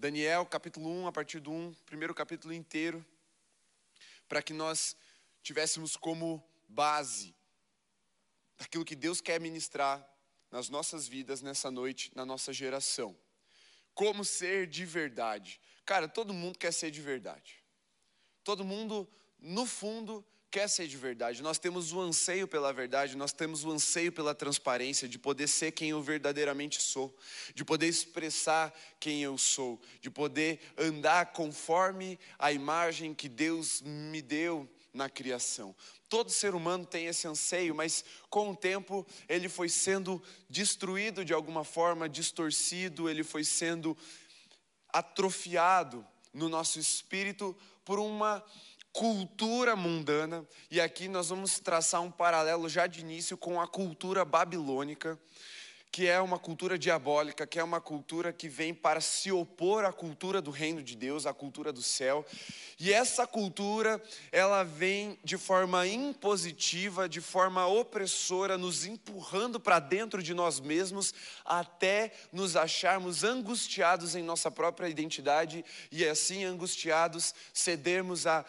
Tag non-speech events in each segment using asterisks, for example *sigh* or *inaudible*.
Daniel, capítulo 1, a partir do 1, primeiro capítulo inteiro, para que nós tivéssemos como base daquilo que Deus quer ministrar nas nossas vidas nessa noite, na nossa geração. Como ser de verdade. Cara, todo mundo quer ser de verdade. Todo mundo, no fundo, quer ser de verdade. Nós temos o anseio pela verdade, nós temos o anseio pela transparência, de poder ser quem eu verdadeiramente sou, de poder expressar quem eu sou, de poder andar conforme a imagem que Deus me deu na criação. Todo ser humano tem esse anseio, mas com o tempo ele foi sendo destruído de alguma forma, distorcido, ele foi sendo atrofiado no nosso espírito por uma cultura mundana, e aqui nós vamos traçar um paralelo já de início com a cultura babilônica, que é uma cultura diabólica, que é uma cultura que vem para se opor à cultura do reino de Deus, à cultura do céu. E essa cultura, ela vem de forma impositiva, de forma opressora, nos empurrando para dentro de nós mesmos, até nos acharmos angustiados em nossa própria identidade e assim angustiados cedermos à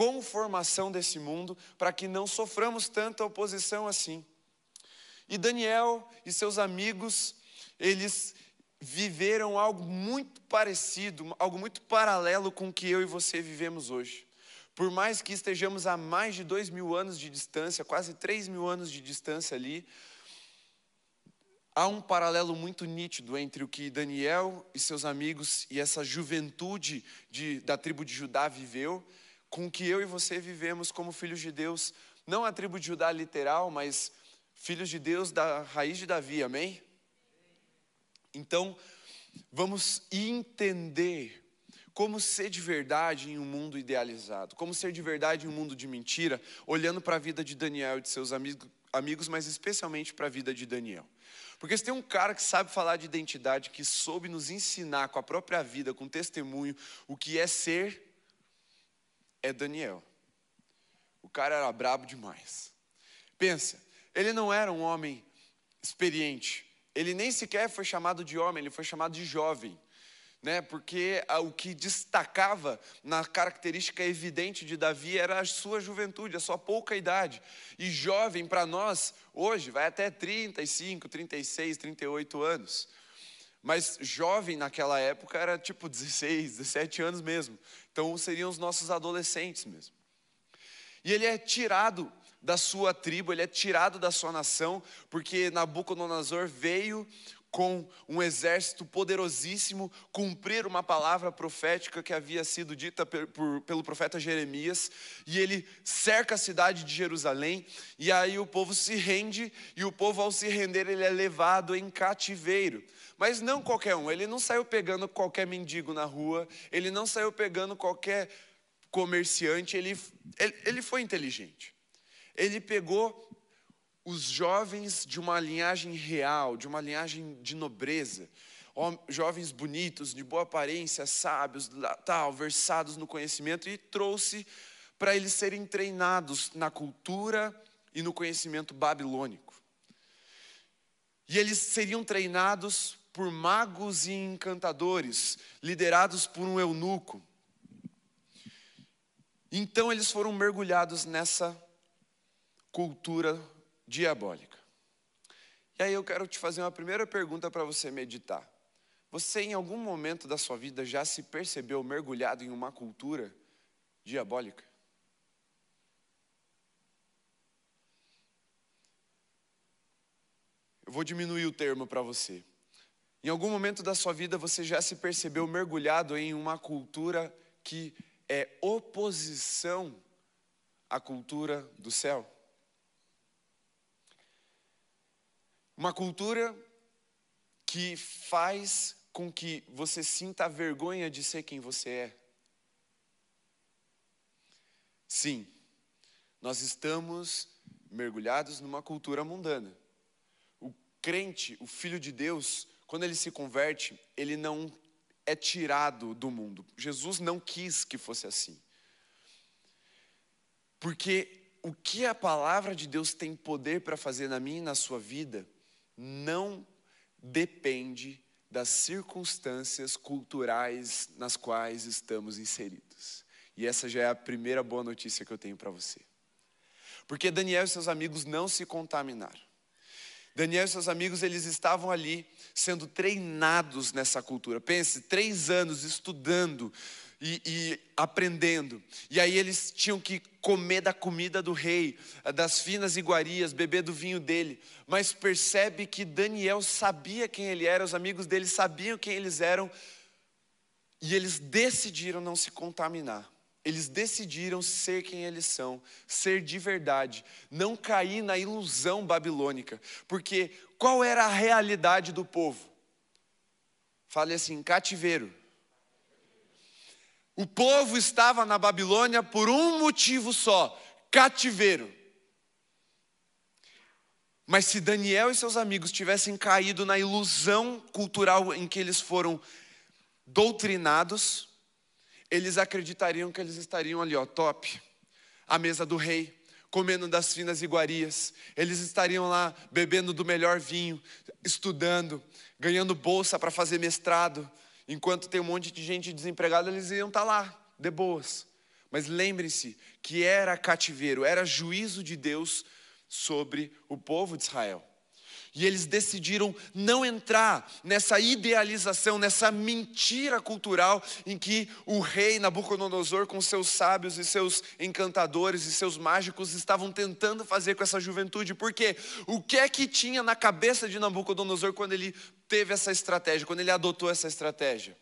conformação desse mundo, para que não soframos tanta oposição assim. E Daniel e seus amigos, eles viveram algo muito parecido, algo muito paralelo com o que eu e você vivemos hoje. Por mais que estejamos a mais de dois mil anos de distância, quase três mil anos de distância ali, há um paralelo muito nítido entre o que Daniel e seus amigos e essa juventude de, da tribo de Judá viveu, com que eu e você vivemos como filhos de Deus, não a tribo de Judá literal, mas filhos de Deus da raiz de Davi, amém? Então, vamos entender como ser de verdade em um mundo idealizado, como ser de verdade em um mundo de mentira, olhando para a vida de Daniel e de seus amigos, amigos mas especialmente para a vida de Daniel. Porque se tem um cara que sabe falar de identidade, que soube nos ensinar com a própria vida, com testemunho, o que é ser, é Daniel. O cara era brabo demais. Pensa, ele não era um homem experiente. Ele nem sequer foi chamado de homem, ele foi chamado de jovem. Né, porque o que destacava na característica evidente de Davi era a sua juventude, a sua pouca idade. E jovem para nós, hoje, vai até 35, 36, 38 anos. Mas jovem naquela época era tipo 16, 17 anos mesmo. Então seriam os nossos adolescentes mesmo. E ele é tirado da sua tribo, ele é tirado da sua nação, porque Nabucodonosor veio com um exército poderosíssimo cumprir uma palavra profética que havia sido dita por, pelo profeta Jeremias, e ele cerca a cidade de Jerusalém, e aí o povo se rende, e o povo, ao se render, ele é levado em cativeiro. Mas não qualquer um, ele não saiu pegando qualquer mendigo na rua, ele não saiu pegando qualquer comerciante, ele, ele, ele foi inteligente ele pegou os jovens de uma linhagem real, de uma linhagem de nobreza, jovens bonitos, de boa aparência, sábios, tal, versados no conhecimento, e trouxe para eles serem treinados na cultura e no conhecimento babilônico. E eles seriam treinados por magos e encantadores, liderados por um eunuco. Então eles foram mergulhados nessa cultura diabólica. E aí eu quero te fazer uma primeira pergunta para você meditar. Você, em algum momento da sua vida, já se percebeu mergulhado em uma cultura diabólica? Eu vou diminuir o termo para você. Em algum momento da sua vida você já se percebeu mergulhado em uma cultura que é oposição à cultura do céu? Uma cultura que faz com que você sinta a vergonha de ser quem você é. Sim, nós estamos mergulhados numa cultura mundana. O crente, o filho de Deus, quando ele se converte, ele não é tirado do mundo. Jesus não quis que fosse assim. Porque o que a palavra de Deus tem poder para fazer na minha e na sua vida, não depende das circunstâncias culturais nas quais estamos inseridos. E essa já é a primeira boa notícia que eu tenho para você. Porque Daniel e seus amigos não se contaminaram. Daniel e seus amigos, eles estavam ali sendo treinados nessa cultura. Pense, três anos estudando e, e, aprendendo. E aí eles tinham que comer da comida do rei, das finas iguarias, beber do vinho dele. Mas percebe que Daniel sabia quem ele era, os amigos dele sabiam quem eles eram, e eles decidiram não se contaminar. Eles decidiram ser quem eles são, ser de verdade, não cair na ilusão babilônica. Porque qual era a realidade do povo? Fale assim: cativeiro. O povo estava na Babilônia por um motivo só: cativeiro. Mas se Daniel e seus amigos tivessem caído na ilusão cultural em que eles foram doutrinados, eles acreditariam que eles estariam ali, ó, top, à mesa do rei, comendo das finas iguarias, eles estariam lá bebendo do melhor vinho, estudando, ganhando bolsa para fazer mestrado, enquanto tem um monte de gente desempregada, eles iam estar tá lá, de boas. Mas lembre-se que era cativeiro, era juízo de Deus sobre o povo de Israel. E eles decidiram não entrar nessa idealização, nessa mentira cultural em que o rei Nabucodonosor, com seus sábios e seus encantadores e seus mágicos, estavam tentando fazer com essa juventude. Porque o que é que tinha na cabeça de Nabucodonosor quando ele teve essa estratégia, quando ele adotou essa estratégia?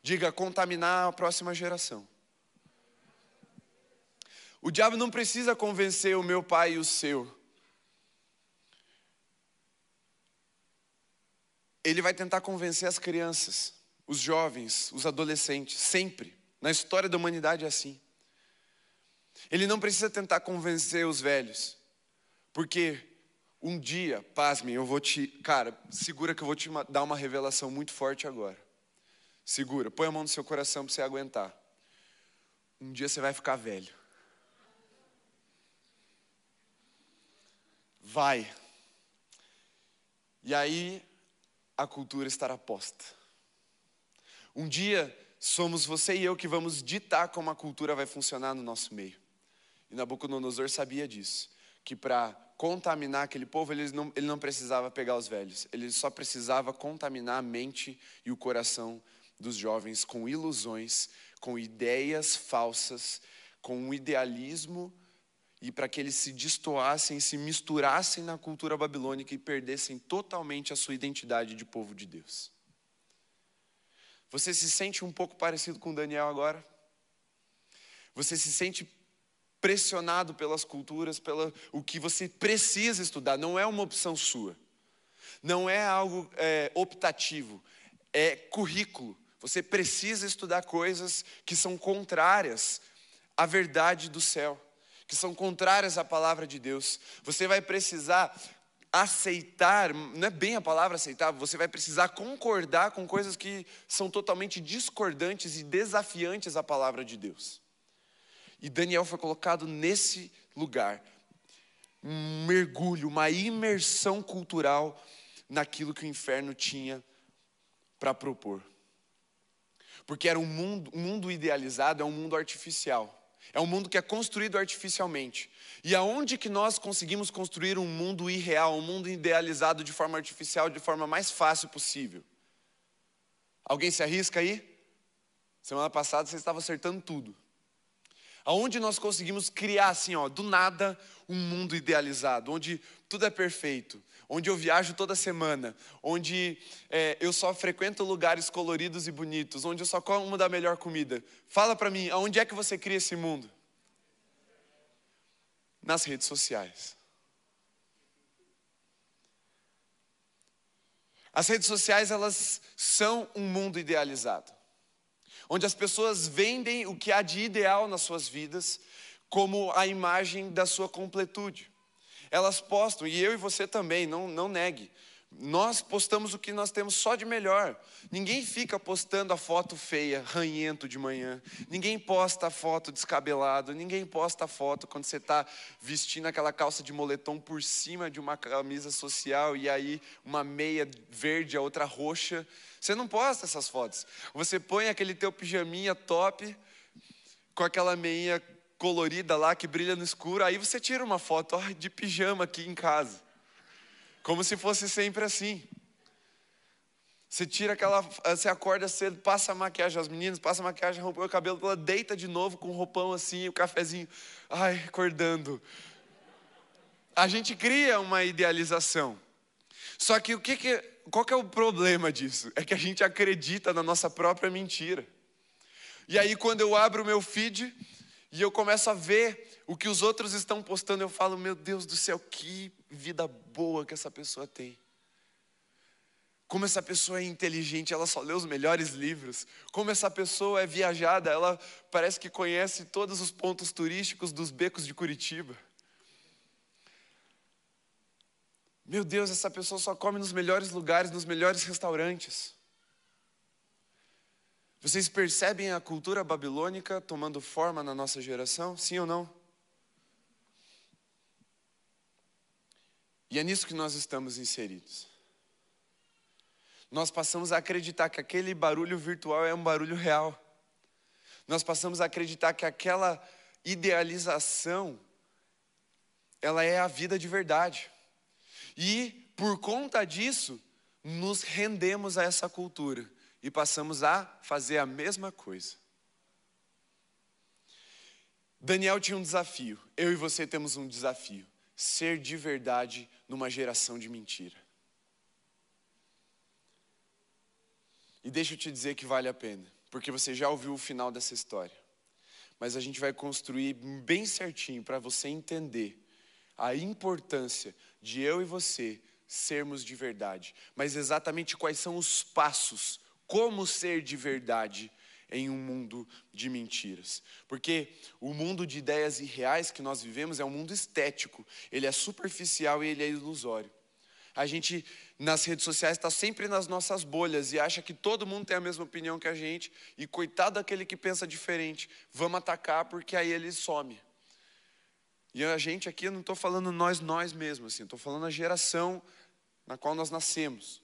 Diga, contaminar a próxima geração. O diabo não precisa convencer o meu pai e o seu ele vai tentar convencer as crianças, os jovens, os adolescentes, sempre. Na história da humanidade é assim. Ele não precisa tentar convencer os velhos, porque um dia, pasmem, eu vou te. Cara, segura que eu vou te dar uma revelação muito forte agora. Segura, põe a mão no seu coração para você aguentar. Um dia você vai ficar velho. Vai. E aí a cultura estará posta. Um dia somos você e eu que vamos ditar como a cultura vai funcionar no nosso meio. E Nabucodonosor sabia disso, que para contaminar aquele povo ele não, ele não precisava pegar os velhos, ele só precisava contaminar a mente e o coração dos jovens com ilusões, com ideias falsas, com um idealismo e para que eles se destoassem, se misturassem na cultura babilônica e perdessem totalmente a sua identidade de povo de Deus. Você se sente um pouco parecido com Daniel agora? Você se sente pressionado pelas culturas, pelo o que você precisa estudar, não é uma opção sua, não é algo é, optativo, é currículo. Você precisa estudar coisas que são contrárias à verdade do céu que são contrárias à palavra de Deus. Você vai precisar aceitar, não é bem a palavra aceitar, você vai precisar concordar com coisas que são totalmente discordantes e desafiantes à palavra de Deus. E Daniel foi colocado nesse lugar, um mergulho, uma imersão cultural naquilo que o inferno tinha para propor. Porque era um mundo, um mundo idealizado, é um mundo artificial. É um mundo que é construído artificialmente. E aonde que nós conseguimos construir um mundo irreal, um mundo idealizado de forma artificial, de forma mais fácil possível? Alguém se arrisca aí? Semana passada você estava acertando tudo. Aonde nós conseguimos criar assim, ó, do nada, um mundo idealizado, onde tudo é perfeito, onde eu viajo toda semana, onde é, eu só frequento lugares coloridos e bonitos, onde eu só como da melhor comida. Fala para mim, aonde é que você cria esse mundo? Nas redes sociais. As redes sociais, elas são um mundo idealizado onde as pessoas vendem o que há de ideal nas suas vidas como a imagem da sua completude. Elas postam, e eu e você também, não, não negue. Nós postamos o que nós temos só de melhor. Ninguém fica postando a foto feia, ranhento de manhã. Ninguém posta a foto descabelado. Ninguém posta a foto quando você está vestindo aquela calça de moletom por cima de uma camisa social e aí uma meia verde, a outra roxa. Você não posta essas fotos. Você põe aquele teu pijaminha top com aquela meia colorida lá que brilha no escuro. Aí você tira uma foto ó, de pijama aqui em casa. Como se fosse sempre assim. Você tira aquela. Você acorda cedo, passa a maquiagem, as meninas passa a maquiagem, rompe o cabelo, ela deita de novo com o roupão assim, o cafezinho. Ai, acordando. A gente cria uma idealização. Só que o que, que qual que é o problema disso? É que a gente acredita na nossa própria mentira. E aí, quando eu abro o meu feed e eu começo a ver o que os outros estão postando, eu falo: Meu Deus do céu, que vida boa que essa pessoa tem. Como essa pessoa é inteligente, ela só lê os melhores livros. Como essa pessoa é viajada, ela parece que conhece todos os pontos turísticos dos becos de Curitiba. Meu Deus, essa pessoa só come nos melhores lugares, nos melhores restaurantes. Vocês percebem a cultura babilônica tomando forma na nossa geração? Sim ou não? E é nisso que nós estamos inseridos. Nós passamos a acreditar que aquele barulho virtual é um barulho real. Nós passamos a acreditar que aquela idealização ela é a vida de verdade. E por conta disso, nos rendemos a essa cultura e passamos a fazer a mesma coisa. Daniel tinha um desafio, eu e você temos um desafio: ser de verdade numa geração de mentira. E deixa eu te dizer que vale a pena, porque você já ouviu o final dessa história. Mas a gente vai construir bem certinho para você entender a importância de eu e você sermos de verdade, mas exatamente quais são os passos, como ser de verdade em um mundo de mentiras. Porque o mundo de ideias irreais que nós vivemos é um mundo estético, ele é superficial e ele é ilusório. A gente nas redes sociais está sempre nas nossas bolhas e acha que todo mundo tem a mesma opinião que a gente, e coitado daquele que pensa diferente, vamos atacar porque aí ele some. E a gente aqui, eu não estou falando nós, nós mesmos, assim, estou falando a geração na qual nós nascemos.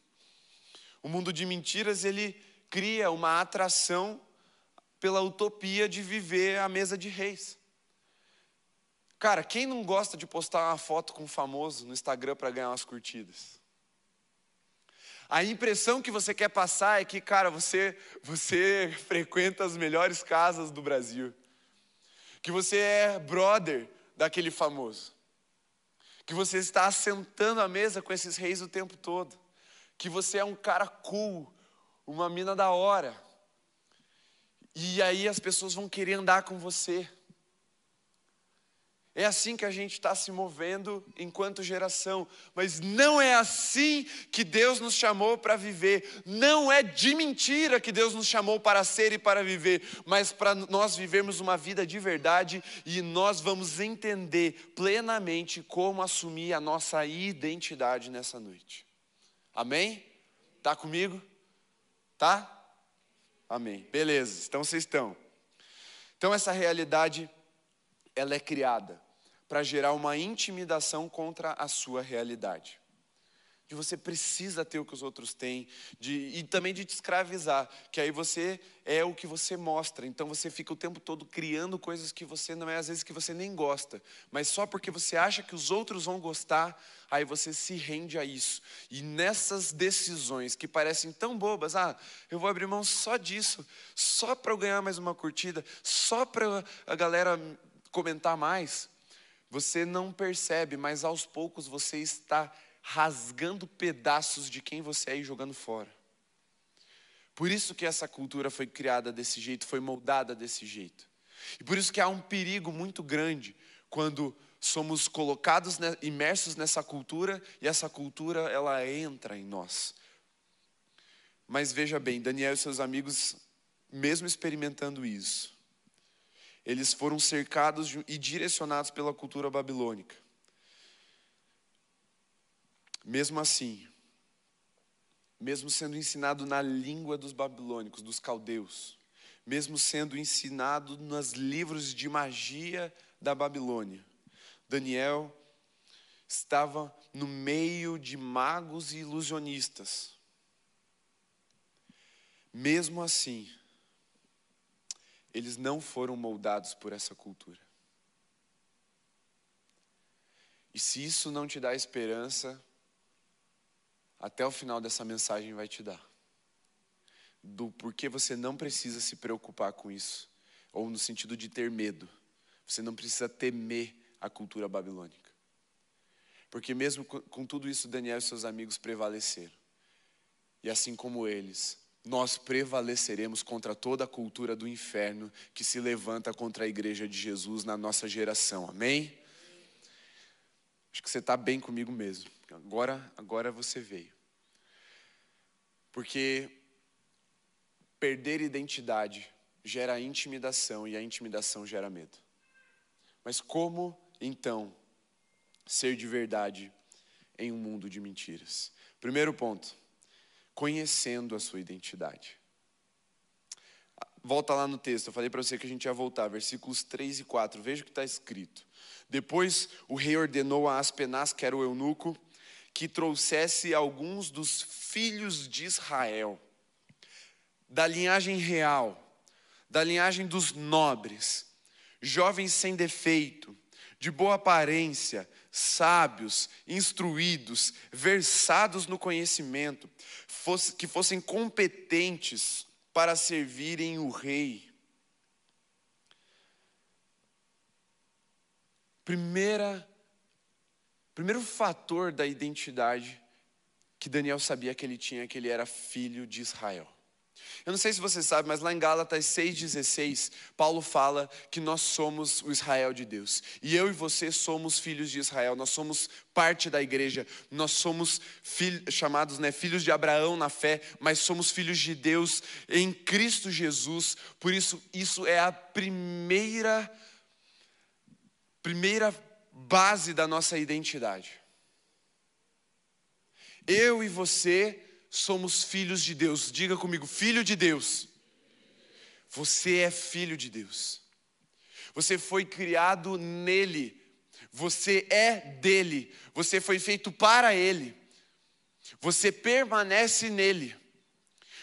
O mundo de mentiras, ele cria uma atração pela utopia de viver à mesa de reis. Cara, quem não gosta de postar uma foto com um famoso no Instagram para ganhar umas curtidas? A impressão que você quer passar é que, cara, você, você *laughs* frequenta as melhores casas do Brasil. Que você é brother daquele famoso. Que você está assentando à mesa com esses reis o tempo todo. Que você é um cara cool, uma mina da hora. E aí as pessoas vão querer andar com você. É assim que a gente está se movendo enquanto geração, mas não é assim que Deus nos chamou para viver, não é de mentira que Deus nos chamou para ser e para viver, mas para nós vivermos uma vida de verdade e nós vamos entender plenamente como assumir a nossa identidade nessa noite. Amém? Tá comigo? Tá? Amém. Beleza, então vocês estão. Então essa realidade ela é criada para gerar uma intimidação contra a sua realidade. De você precisa ter o que os outros têm, de, e também de te escravizar, que aí você é o que você mostra. Então você fica o tempo todo criando coisas que você não é, às vezes que você nem gosta, mas só porque você acha que os outros vão gostar, aí você se rende a isso. E nessas decisões que parecem tão bobas, ah, eu vou abrir mão só disso, só para eu ganhar mais uma curtida, só para a galera comentar mais, você não percebe, mas aos poucos você está rasgando pedaços de quem você é e jogando fora. Por isso que essa cultura foi criada desse jeito, foi moldada desse jeito. E por isso que há um perigo muito grande quando somos colocados, imersos nessa cultura e essa cultura ela entra em nós. Mas veja bem, Daniel e seus amigos, mesmo experimentando isso, eles foram cercados e direcionados pela cultura babilônica. Mesmo assim, mesmo sendo ensinado na língua dos babilônicos, dos caldeus, mesmo sendo ensinado nos livros de magia da Babilônia, Daniel estava no meio de magos e ilusionistas. Mesmo assim, eles não foram moldados por essa cultura. E se isso não te dá esperança, até o final dessa mensagem vai te dar. Do porquê você não precisa se preocupar com isso, ou no sentido de ter medo. Você não precisa temer a cultura babilônica. Porque mesmo com tudo isso, Daniel e seus amigos prevaleceram. E assim como eles, nós prevaleceremos contra toda a cultura do inferno que se levanta contra a igreja de Jesus na nossa geração. Amém? Acho que você está bem comigo mesmo. Agora, agora você veio. Porque perder identidade gera intimidação e a intimidação gera medo. Mas como então ser de verdade em um mundo de mentiras. Primeiro ponto, conhecendo a sua identidade. Volta lá no texto, eu falei para você que a gente ia voltar, versículos 3 e 4, veja o que está escrito. Depois o rei ordenou a Aspenaz, que era o eunuco, que trouxesse alguns dos filhos de Israel, da linhagem real, da linhagem dos nobres, jovens sem defeito, de boa aparência, sábios, instruídos, versados no conhecimento, que fossem competentes para servirem o rei. Primeira, primeiro fator da identidade que Daniel sabia que ele tinha, que ele era filho de Israel. Eu não sei se você sabe, mas lá em Gálatas 6,16, Paulo fala que nós somos o Israel de Deus. E eu e você somos filhos de Israel, nós somos parte da igreja, nós somos chamados né, filhos de Abraão na fé, mas somos filhos de Deus em Cristo Jesus. Por isso, isso é a primeira, primeira base da nossa identidade. Eu e você somos filhos de Deus. Diga comigo, filho de Deus. Você é filho de Deus. Você foi criado nele. Você é dele. Você foi feito para ele. Você permanece nele.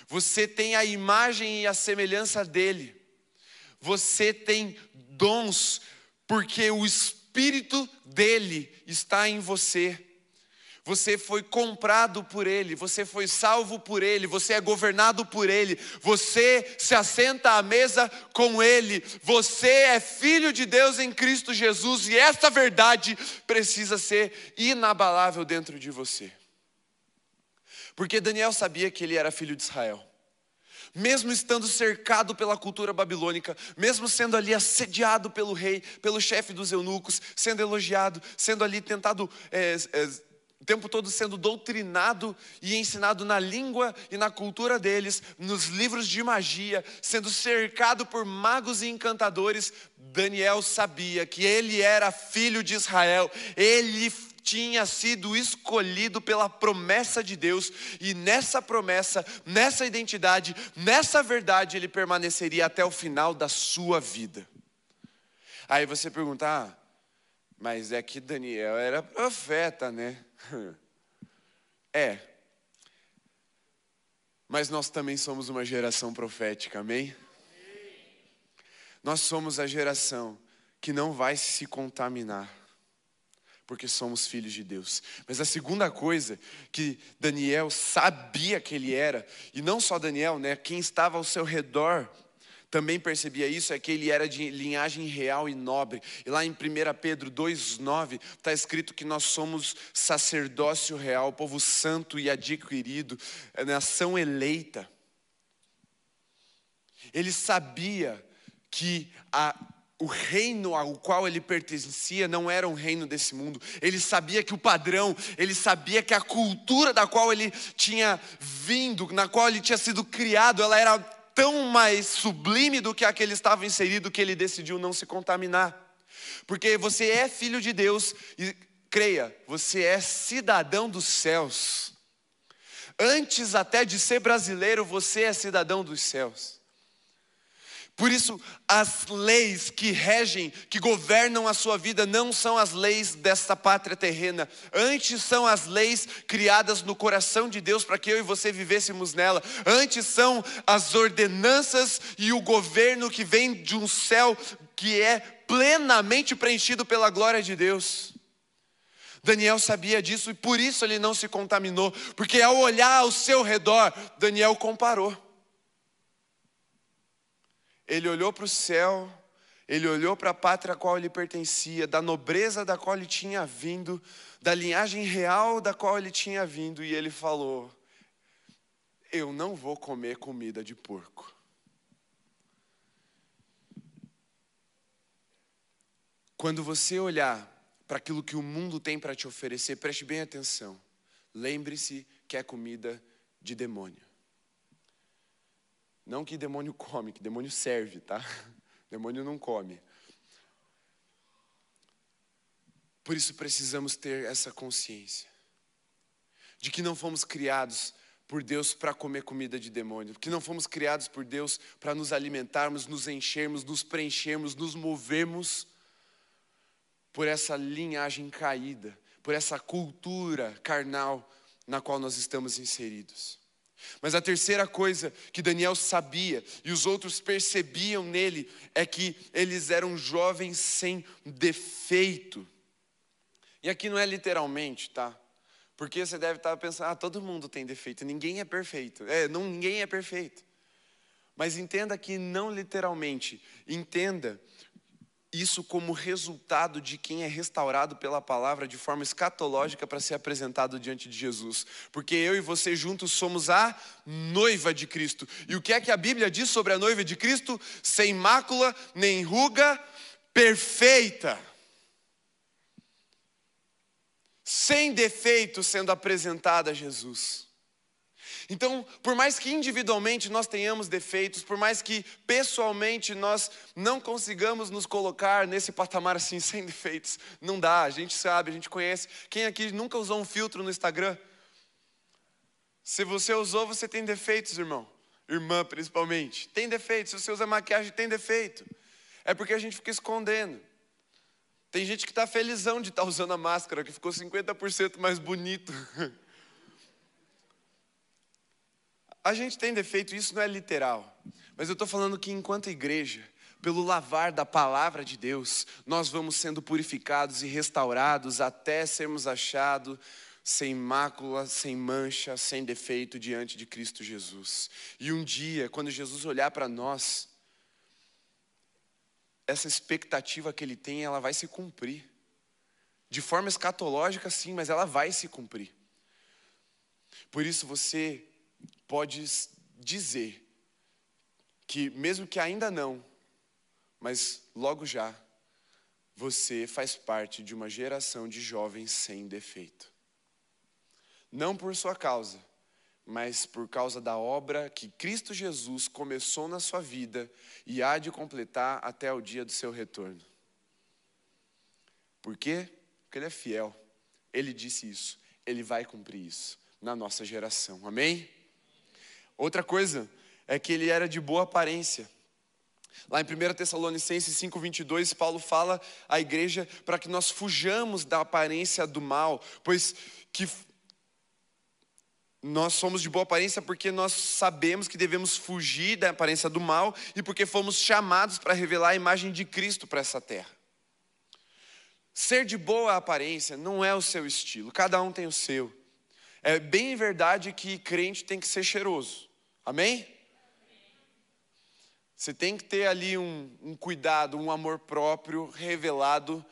Você tem a imagem e a semelhança dele. Você tem dons, porque o Espírito dele está em você. Você foi comprado por Ele, você foi salvo por Ele, você é governado por Ele, você se assenta à mesa com Ele, você é filho de Deus em Cristo Jesus e essa verdade precisa ser inabalável dentro de você. Porque Daniel sabia que ele era filho de Israel mesmo estando cercado pela cultura babilônica, mesmo sendo ali assediado pelo rei, pelo chefe dos eunucos, sendo elogiado, sendo ali tentado é, é, o tempo todo sendo doutrinado e ensinado na língua e na cultura deles, nos livros de magia, sendo cercado por magos e encantadores, Daniel sabia que ele era filho de Israel, ele tinha sido escolhido pela promessa de Deus, e nessa promessa, nessa identidade, nessa verdade, ele permaneceria até o final da sua vida. Aí você pergunta, ah, mas é que Daniel era profeta, né? *laughs* É. Mas nós também somos uma geração profética, amém? Nós somos a geração que não vai se contaminar, porque somos filhos de Deus. Mas a segunda coisa que Daniel sabia que ele era, e não só Daniel, né, quem estava ao seu redor também percebia isso, é que ele era de linhagem real e nobre. E lá em 1 Pedro 2,9 está escrito que nós somos sacerdócio real, povo santo e adquirido, é nação eleita. Ele sabia que a, o reino ao qual ele pertencia não era um reino desse mundo. Ele sabia que o padrão, ele sabia que a cultura da qual ele tinha vindo, na qual ele tinha sido criado, ela era tão mais sublime do que a que ele estava inserido que ele decidiu não se contaminar. Porque você é filho de Deus e creia, você é cidadão dos céus. Antes até de ser brasileiro, você é cidadão dos céus. Por isso, as leis que regem, que governam a sua vida, não são as leis desta pátria terrena. Antes são as leis criadas no coração de Deus para que eu e você vivêssemos nela. Antes são as ordenanças e o governo que vem de um céu que é plenamente preenchido pela glória de Deus. Daniel sabia disso e por isso ele não se contaminou, porque ao olhar ao seu redor, Daniel comparou. Ele olhou para o céu, ele olhou para a pátria a qual ele pertencia, da nobreza da qual ele tinha vindo, da linhagem real da qual ele tinha vindo, e ele falou: Eu não vou comer comida de porco. Quando você olhar para aquilo que o mundo tem para te oferecer, preste bem atenção. Lembre-se que é comida de demônio. Não que demônio come, que demônio serve, tá? *laughs* Demônio não come. Por isso precisamos ter essa consciência de que não fomos criados por Deus para comer comida de demônio, que não fomos criados por Deus para nos alimentarmos, nos enchermos, nos preenchermos, nos movermos por essa linhagem caída, por essa cultura carnal na qual nós estamos inseridos. Mas a terceira coisa que Daniel sabia e os outros percebiam nele é que eles eram jovens sem defeito. E aqui não é literalmente, tá? Porque você deve estar pensando, ah, todo mundo tem defeito, ninguém é perfeito. É, não, ninguém é perfeito. Mas entenda que não literalmente, entenda isso como resultado de quem é restaurado pela palavra de forma escatológica para ser apresentado diante de Jesus. Porque eu e você juntos somos a noiva de Cristo. E o que é que a Bíblia diz sobre a noiva de Cristo? Sem mácula, nem ruga, perfeita. Sem defeito sendo apresentada a Jesus. Então, por mais que individualmente nós tenhamos defeitos, por mais que pessoalmente nós não consigamos nos colocar nesse patamar assim, *laughs* sem defeitos, não dá, a gente sabe, a gente conhece. Quem aqui nunca usou um filtro no Instagram? Se você usou, você tem defeitos, irmão. Irmã, principalmente. Tem defeitos. Se você usa maquiagem, tem defeito. É porque a gente fica escondendo. Tem gente que está felizão de estar tá usando a máscara, que ficou 50% mais bonito. *laughs* A gente tem defeito, isso não é literal. Mas eu estou falando que enquanto igreja, pelo lavar da palavra de Deus, nós vamos sendo purificados e restaurados até sermos achados sem mácula, sem mancha, sem defeito diante de Cristo Jesus. E um dia, quando Jesus olhar para nós, essa expectativa que ele tem, ela vai se cumprir. De forma escatológica, sim, mas ela vai se cumprir. Por isso você pode dizer que, mesmo que ainda não, mas logo já, você faz parte de uma geração de jovens sem defeito. Não por sua causa, mas por causa da obra que Cristo Jesus começou na sua vida e há de completar até o dia do seu retorno. Por quê? Porque Ele é fiel. Ele disse isso. Ele vai cumprir isso na nossa geração. Amém? Outra coisa é que ele era de boa aparência. Lá em 1 Tessalonicenses 5,22, Paulo fala à igreja para que nós fujamos da aparência do mal, pois que nós somos de boa aparência porque nós sabemos que devemos fugir da aparência do mal e porque fomos chamados para revelar a imagem de Cristo para essa terra. Ser de boa aparência não é o seu estilo, cada um tem o seu. É bem verdade que crente tem que ser cheiroso. Amém? Você tem que ter ali um, um, cuidado, um amor próprio revelado,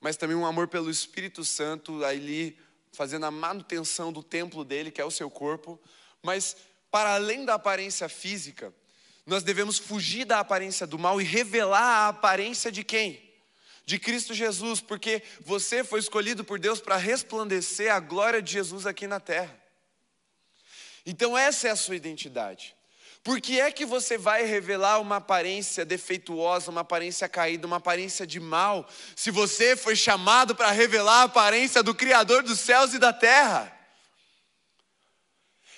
mas também um amor pelo Espírito Santo, ali fazendo a manutenção do templo dele, que é o seu corpo. Mas, para além da aparência física, nós devemos fugir da aparência do mal e revelar a aparência de quem? De Cristo Jesus, porque você foi escolhido por Deus para resplandecer a glória de Jesus aqui na terra. Então, essa é a sua identidade. Por que é que você vai revelar uma aparência defeituosa, uma aparência caída, uma aparência de mal, se você foi chamado para revelar a aparência do Criador dos céus e da terra?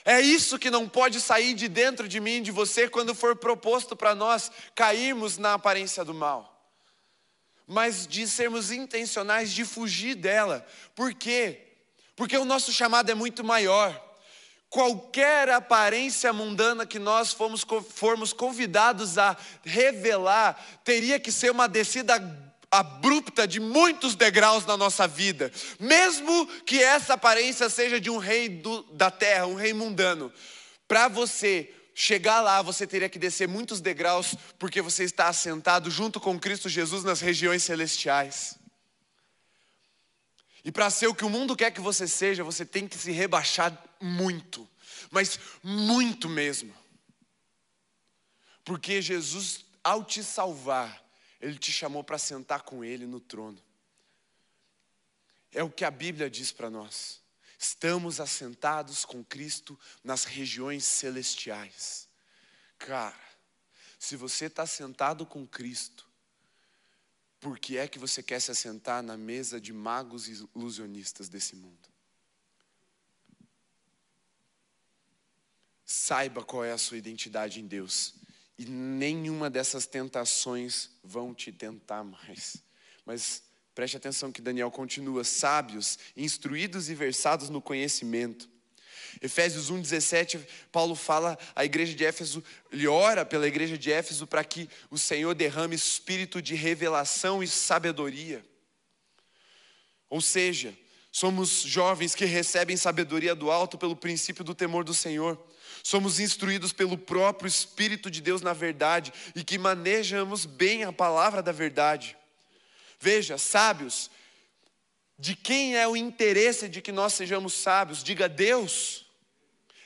É isso que não pode sair de dentro de mim, de você, quando for proposto para nós cairmos na aparência do mal. Mas de sermos intencionais de fugir dela. Por quê? Porque o nosso chamado é muito maior. Qualquer aparência mundana que nós fomos, formos convidados a revelar, teria que ser uma descida abrupta de muitos degraus na nossa vida, mesmo que essa aparência seja de um rei do, da terra, um rei mundano. Para você chegar lá, você teria que descer muitos degraus, porque você está assentado junto com Cristo Jesus nas regiões celestiais. E para ser o que o mundo quer que você seja, você tem que se rebaixar muito, mas muito mesmo. Porque Jesus, ao te salvar, Ele te chamou para sentar com Ele no trono. É o que a Bíblia diz para nós. Estamos assentados com Cristo nas regiões celestiais. Cara, se você está sentado com Cristo, por que é que você quer se assentar na mesa de magos e ilusionistas desse mundo? Saiba qual é a sua identidade em Deus. E nenhuma dessas tentações vão te tentar mais. Mas preste atenção que Daniel continua: sábios, instruídos e versados no conhecimento Efésios 1,17, Paulo fala à igreja de Éfeso, ele ora pela igreja de Éfeso para que o Senhor derrame espírito de revelação e sabedoria. Ou seja, somos jovens que recebem sabedoria do alto pelo princípio do temor do Senhor. Somos instruídos pelo próprio Espírito de Deus na verdade e que manejamos bem a palavra da verdade. Veja, sábios, de quem é o interesse de que nós sejamos sábios? Diga Deus.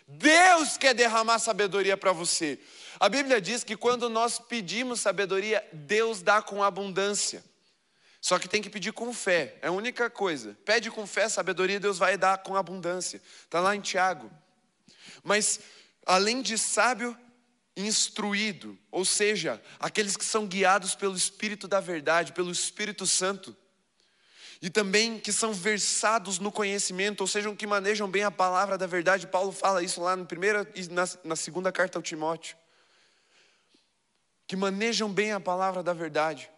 Deus quer derramar sabedoria para você. A Bíblia diz que quando nós pedimos sabedoria, Deus dá com abundância. Só que tem que pedir com fé, é a única coisa. Pede com fé, sabedoria, Deus vai dar com abundância. Está lá em Tiago. Mas, além de sábio, instruído, ou seja, aqueles que são guiados pelo Espírito da Verdade, pelo Espírito Santo e também que são versados no conhecimento, ou seja, que manejam bem a palavra da verdade. Paulo fala isso lá na primeira e na, na segunda carta ao Timóteo. Que manejam bem a palavra da verdade.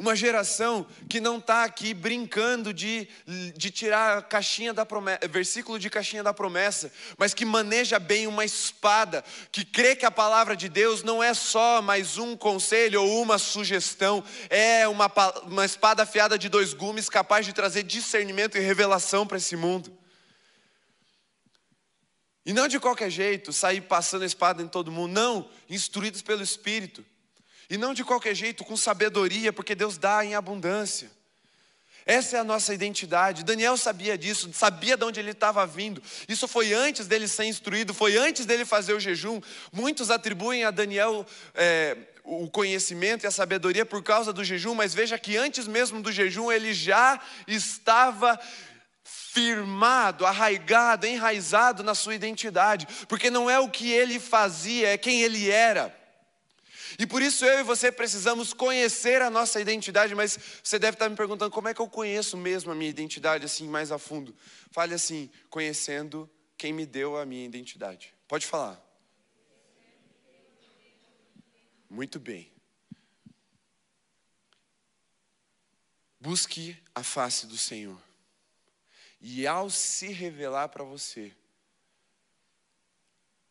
Uma geração que não está aqui brincando de, de tirar a caixinha da promessa, versículo de caixinha da promessa, mas que maneja bem uma espada, que crê que a palavra de Deus não é só mais um conselho ou uma sugestão, é uma, uma espada afiada de dois gumes capaz de trazer discernimento e revelação para esse mundo. E não de qualquer jeito, sair passando a espada em todo mundo, não, instruídos pelo Espírito. E não de qualquer jeito, com sabedoria, porque Deus dá em abundância. Essa é a nossa identidade. Daniel sabia disso, sabia de onde ele estava vindo. Isso foi antes dele ser instruído, foi antes dele fazer o jejum. Muitos atribuem a Daniel é, o conhecimento e a sabedoria por causa do jejum, mas veja que antes mesmo do jejum ele já estava firmado, arraigado, enraizado na sua identidade, porque não é o que ele fazia, é quem ele era. E por isso eu e você precisamos conhecer a nossa identidade, mas você deve estar me perguntando como é que eu conheço mesmo a minha identidade assim mais a fundo. Fale assim, conhecendo quem me deu a minha identidade. Pode falar. Muito bem. Busque a face do Senhor. E ao se revelar para você,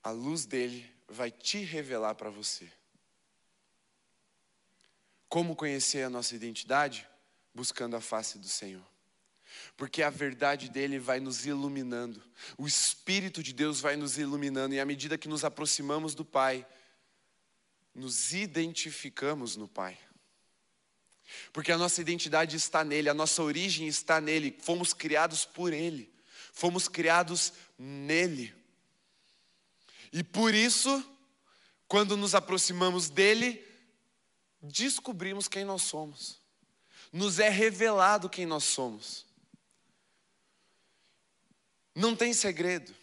a luz dele vai te revelar para você. Como conhecer a nossa identidade? Buscando a face do Senhor. Porque a verdade dele vai nos iluminando, o Espírito de Deus vai nos iluminando, e à medida que nos aproximamos do Pai, nos identificamos no Pai. Porque a nossa identidade está nele, a nossa origem está nele, fomos criados por ele, fomos criados nele. E por isso, quando nos aproximamos dele, descobrimos quem nós somos, nos é revelado quem nós somos. Não tem segredo,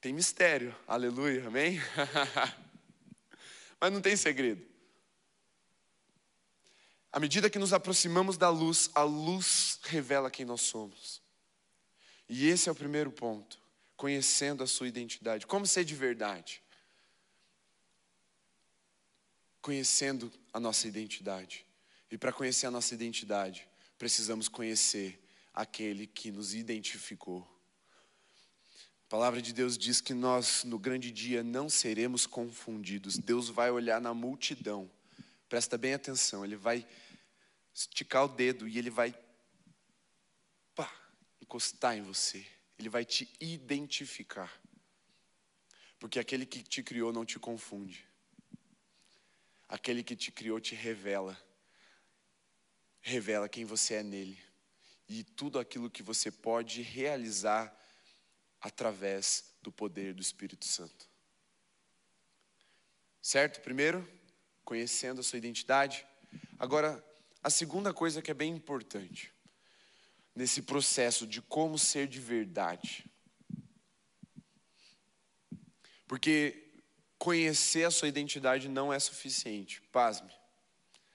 tem mistério, aleluia, amém? *laughs* Mas não tem segredo. À medida que nos aproximamos da luz, a luz revela quem nós somos. E esse é o primeiro ponto. conhecendo a sua identidade. Como ser de verdade? Conhecendo a nossa identidade. E para conhecer a nossa identidade, precisamos conhecer aquele que nos identificou. A palavra de Deus diz que nós, no grande dia, não seremos confundidos. Deus vai olhar na multidão. Presta bem atenção, Ele vai esticar o dedo e Ele vai pá, encostar em você. Ele vai te identificar. Porque aquele que te criou não te confunde. Aquele que te criou te revela. Revela quem você é nele. E tudo aquilo que você pode realizar através do poder do Espírito Santo. Certo? Primeiro, conhecendo a sua identidade. Agora, a segunda coisa que é bem importante nesse processo de como ser de verdade. Porque conhecer a sua identidade não é suficiente. Pasme.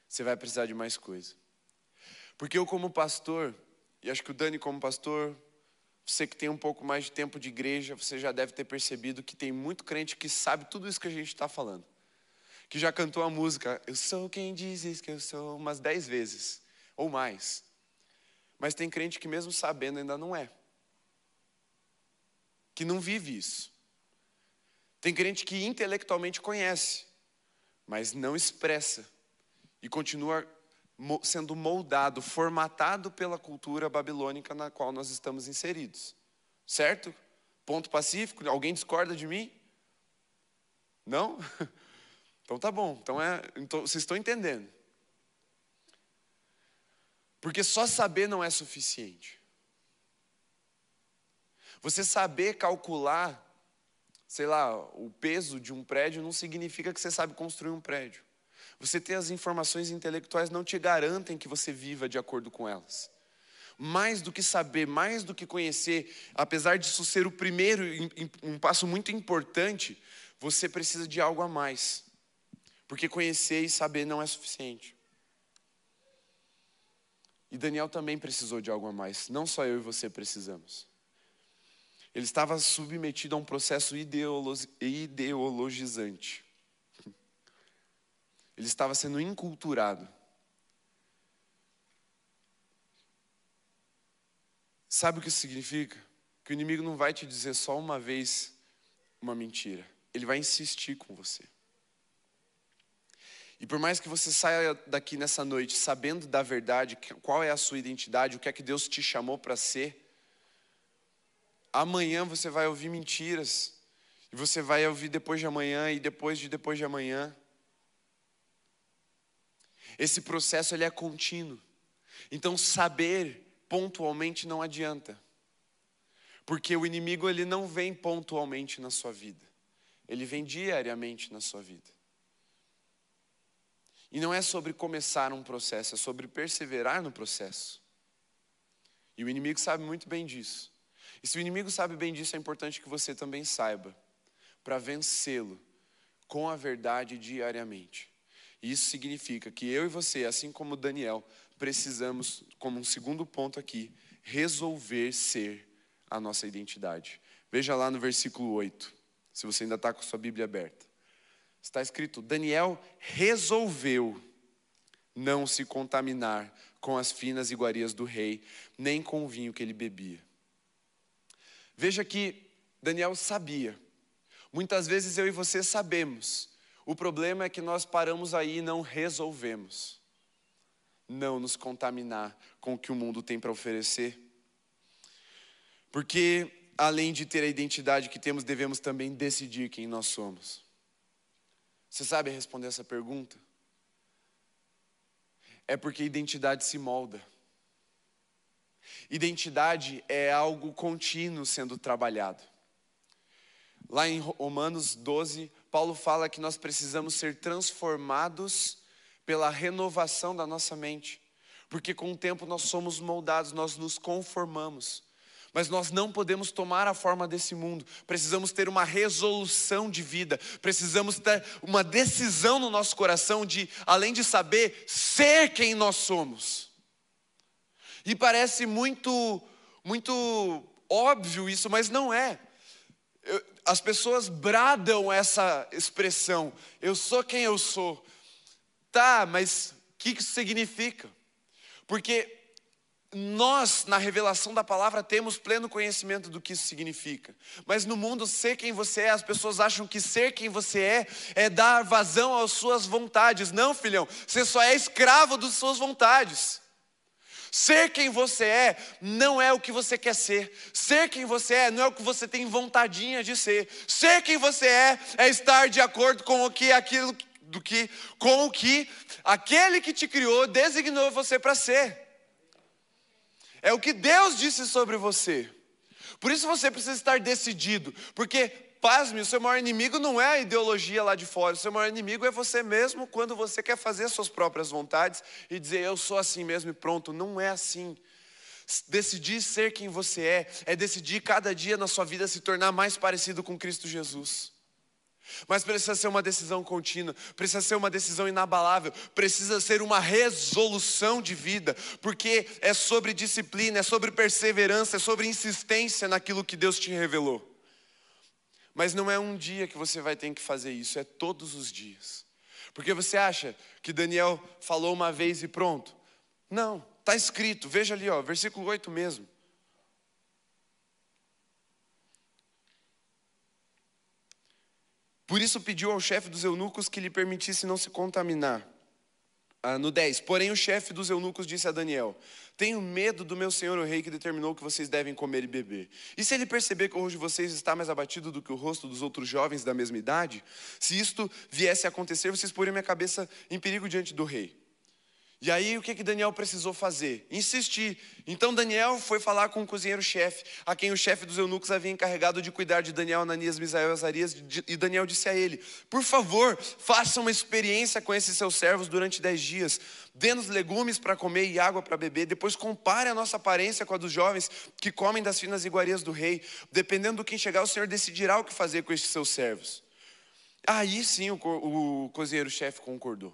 Você vai precisar de mais coisa. Porque eu, como pastor, e acho que o Dani, como pastor, você que tem um pouco mais de tempo de igreja, você já deve ter percebido que tem muito crente que sabe tudo isso que a gente está falando. Que já cantou a música, eu sou quem dizes que eu sou, umas dez vezes, ou mais. Mas tem crente que, mesmo sabendo, ainda não é. Que não vive isso. Tem crente que intelectualmente conhece, mas não expressa. E continua sendo moldado, formatado pela cultura babilônica na qual nós estamos inseridos. Certo? Ponto pacífico? Alguém discorda de mim? Não? *laughs* Então tá bom. Então, é, então vocês estão entendendo. Porque só saber não é suficiente. Você saber calcular, sei lá, o peso de um prédio não significa que você sabe construir um prédio. Você ter as informações intelectuais não te garantem que você viva de acordo com elas. Mais do que saber, mais do que conhecer, apesar disso ser o primeiro, um passo muito importante, você precisa de algo a mais. Porque conhecer e saber não é suficiente. E Daniel também precisou de algo a mais, não só eu e você precisamos. Ele estava submetido a um processo ideologizante. Ele estava sendo inculturado. Sabe o que isso significa? Que o inimigo não vai te dizer só uma vez uma mentira. Ele vai insistir com você. E por mais que você saia daqui nessa noite sabendo da verdade, qual é a sua identidade, o que é que Deus te chamou para ser, amanhã você vai ouvir mentiras, e você vai ouvir depois de amanhã e depois de depois de amanhã. Esse processo ele é contínuo. Então saber pontualmente não adianta. Porque o inimigo ele não vem pontualmente na sua vida. Ele vem diariamente na sua vida. E não é sobre começar um processo, é sobre perseverar no processo. E o inimigo sabe muito bem disso. E se o inimigo sabe bem disso, é importante que você também saiba, para vencê-lo com a verdade diariamente. Isso significa que eu e você, assim como Daniel, precisamos, como um segundo ponto aqui, resolver ser a nossa identidade. Veja lá no versículo 8, se você ainda está com sua Bíblia aberta. Está escrito: Daniel resolveu não se contaminar com as finas iguarias do rei, nem com o vinho que ele bebia. Veja que Daniel sabia. Muitas vezes eu e você sabemos. O problema é que nós paramos aí e não resolvemos. Não nos contaminar com o que o mundo tem para oferecer. Porque, além de ter a identidade que temos, devemos também decidir quem nós somos. Você sabe responder essa pergunta? É porque identidade se molda. Identidade é algo contínuo sendo trabalhado. Lá em Romanos 12, Paulo fala que nós precisamos ser transformados pela renovação da nossa mente, porque com o tempo nós somos moldados, nós nos conformamos mas nós não podemos tomar a forma desse mundo. Precisamos ter uma resolução de vida, precisamos ter uma decisão no nosso coração de, além de saber, ser quem nós somos. E parece muito, muito óbvio isso, mas não é. Eu, as pessoas bradam essa expressão, eu sou quem eu sou. Tá, mas o que isso significa? Porque nós, na revelação da palavra, temos pleno conhecimento do que isso significa. Mas no mundo, ser quem você é, as pessoas acham que ser quem você é é dar vazão às suas vontades. Não, filhão, você só é escravo das suas vontades. Ser quem você é não é o que você quer ser. Ser quem você é não é o que você tem vontadinha de ser. Ser quem você é é estar de acordo com o que aquilo do que com o que aquele que te criou designou você para ser. É o que Deus disse sobre você. Por isso você precisa estar decidido, porque pasme, o seu maior inimigo não é a ideologia lá de fora, o seu maior inimigo é você mesmo quando você quer fazer suas próprias vontades e dizer eu sou assim mesmo e pronto. Não é assim. Decidir ser quem você é, é decidir cada dia na sua vida se tornar mais parecido com Cristo Jesus. Mas precisa ser uma decisão contínua, precisa ser uma decisão inabalável, precisa ser uma resolução de vida, porque é sobre disciplina, é sobre perseverança, é sobre insistência naquilo que Deus te revelou. Mas não é um dia que você vai ter que fazer isso, é todos os dias. Porque você acha que Daniel falou uma vez e pronto? Não, está escrito, veja ali, ó, versículo 8 mesmo. Por isso pediu ao chefe dos eunucos que lhe permitisse não se contaminar. Ah, no 10, porém o chefe dos eunucos disse a Daniel: Tenho medo do meu senhor o rei que determinou que vocês devem comer e beber. E se ele perceber que o rosto de vocês está mais abatido do que o rosto dos outros jovens da mesma idade? Se isto viesse a acontecer, vocês poriam minha cabeça em perigo diante do rei. E aí o que, que Daniel precisou fazer? Insistir. Então Daniel foi falar com o cozinheiro-chefe, a quem o chefe dos eunucos havia encarregado de cuidar de Daniel, Ananias, Misael e Azarias, e Daniel disse a ele: Por favor, faça uma experiência com esses seus servos durante dez dias. Dê-nos legumes para comer e água para beber. Depois compare a nossa aparência com a dos jovens que comem das finas iguarias do rei. Dependendo do que chegar, o Senhor decidirá o que fazer com estes seus servos. Aí sim o, o cozinheiro-chefe concordou.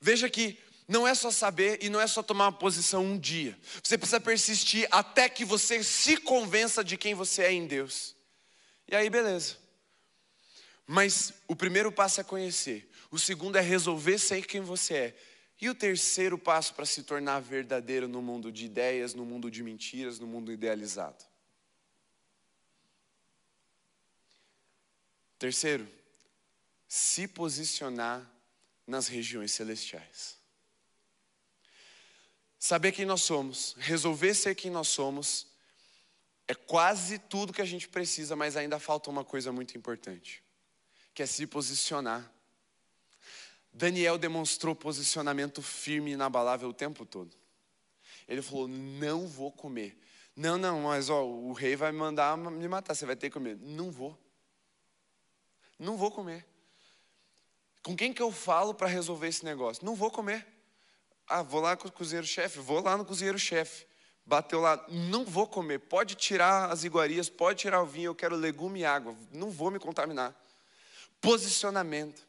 Veja que não é só saber e não é só tomar uma posição um dia. Você precisa persistir até que você se convença de quem você é em Deus. E aí, beleza. Mas o primeiro passo é conhecer, o segundo é resolver ser quem você é. E o terceiro passo para se tornar verdadeiro no mundo de ideias, no mundo de mentiras, no mundo idealizado. Terceiro, se posicionar nas regiões celestiais. Saber quem nós somos, resolver ser quem nós somos, é quase tudo que a gente precisa, mas ainda falta uma coisa muito importante, que é se posicionar. Daniel demonstrou posicionamento firme e inabalável o tempo todo. Ele falou: Não vou comer. Não, não, mas ó, o rei vai mandar me matar, você vai ter que comer. Não vou. Não vou comer. Com quem que eu falo para resolver esse negócio? Não vou comer. Ah, vou lá com o cozinheiro-chefe, vou lá no cozinheiro-chefe. Bateu lá, não vou comer. Pode tirar as iguarias, pode tirar o vinho, eu quero legume e água. Não vou me contaminar. Posicionamento.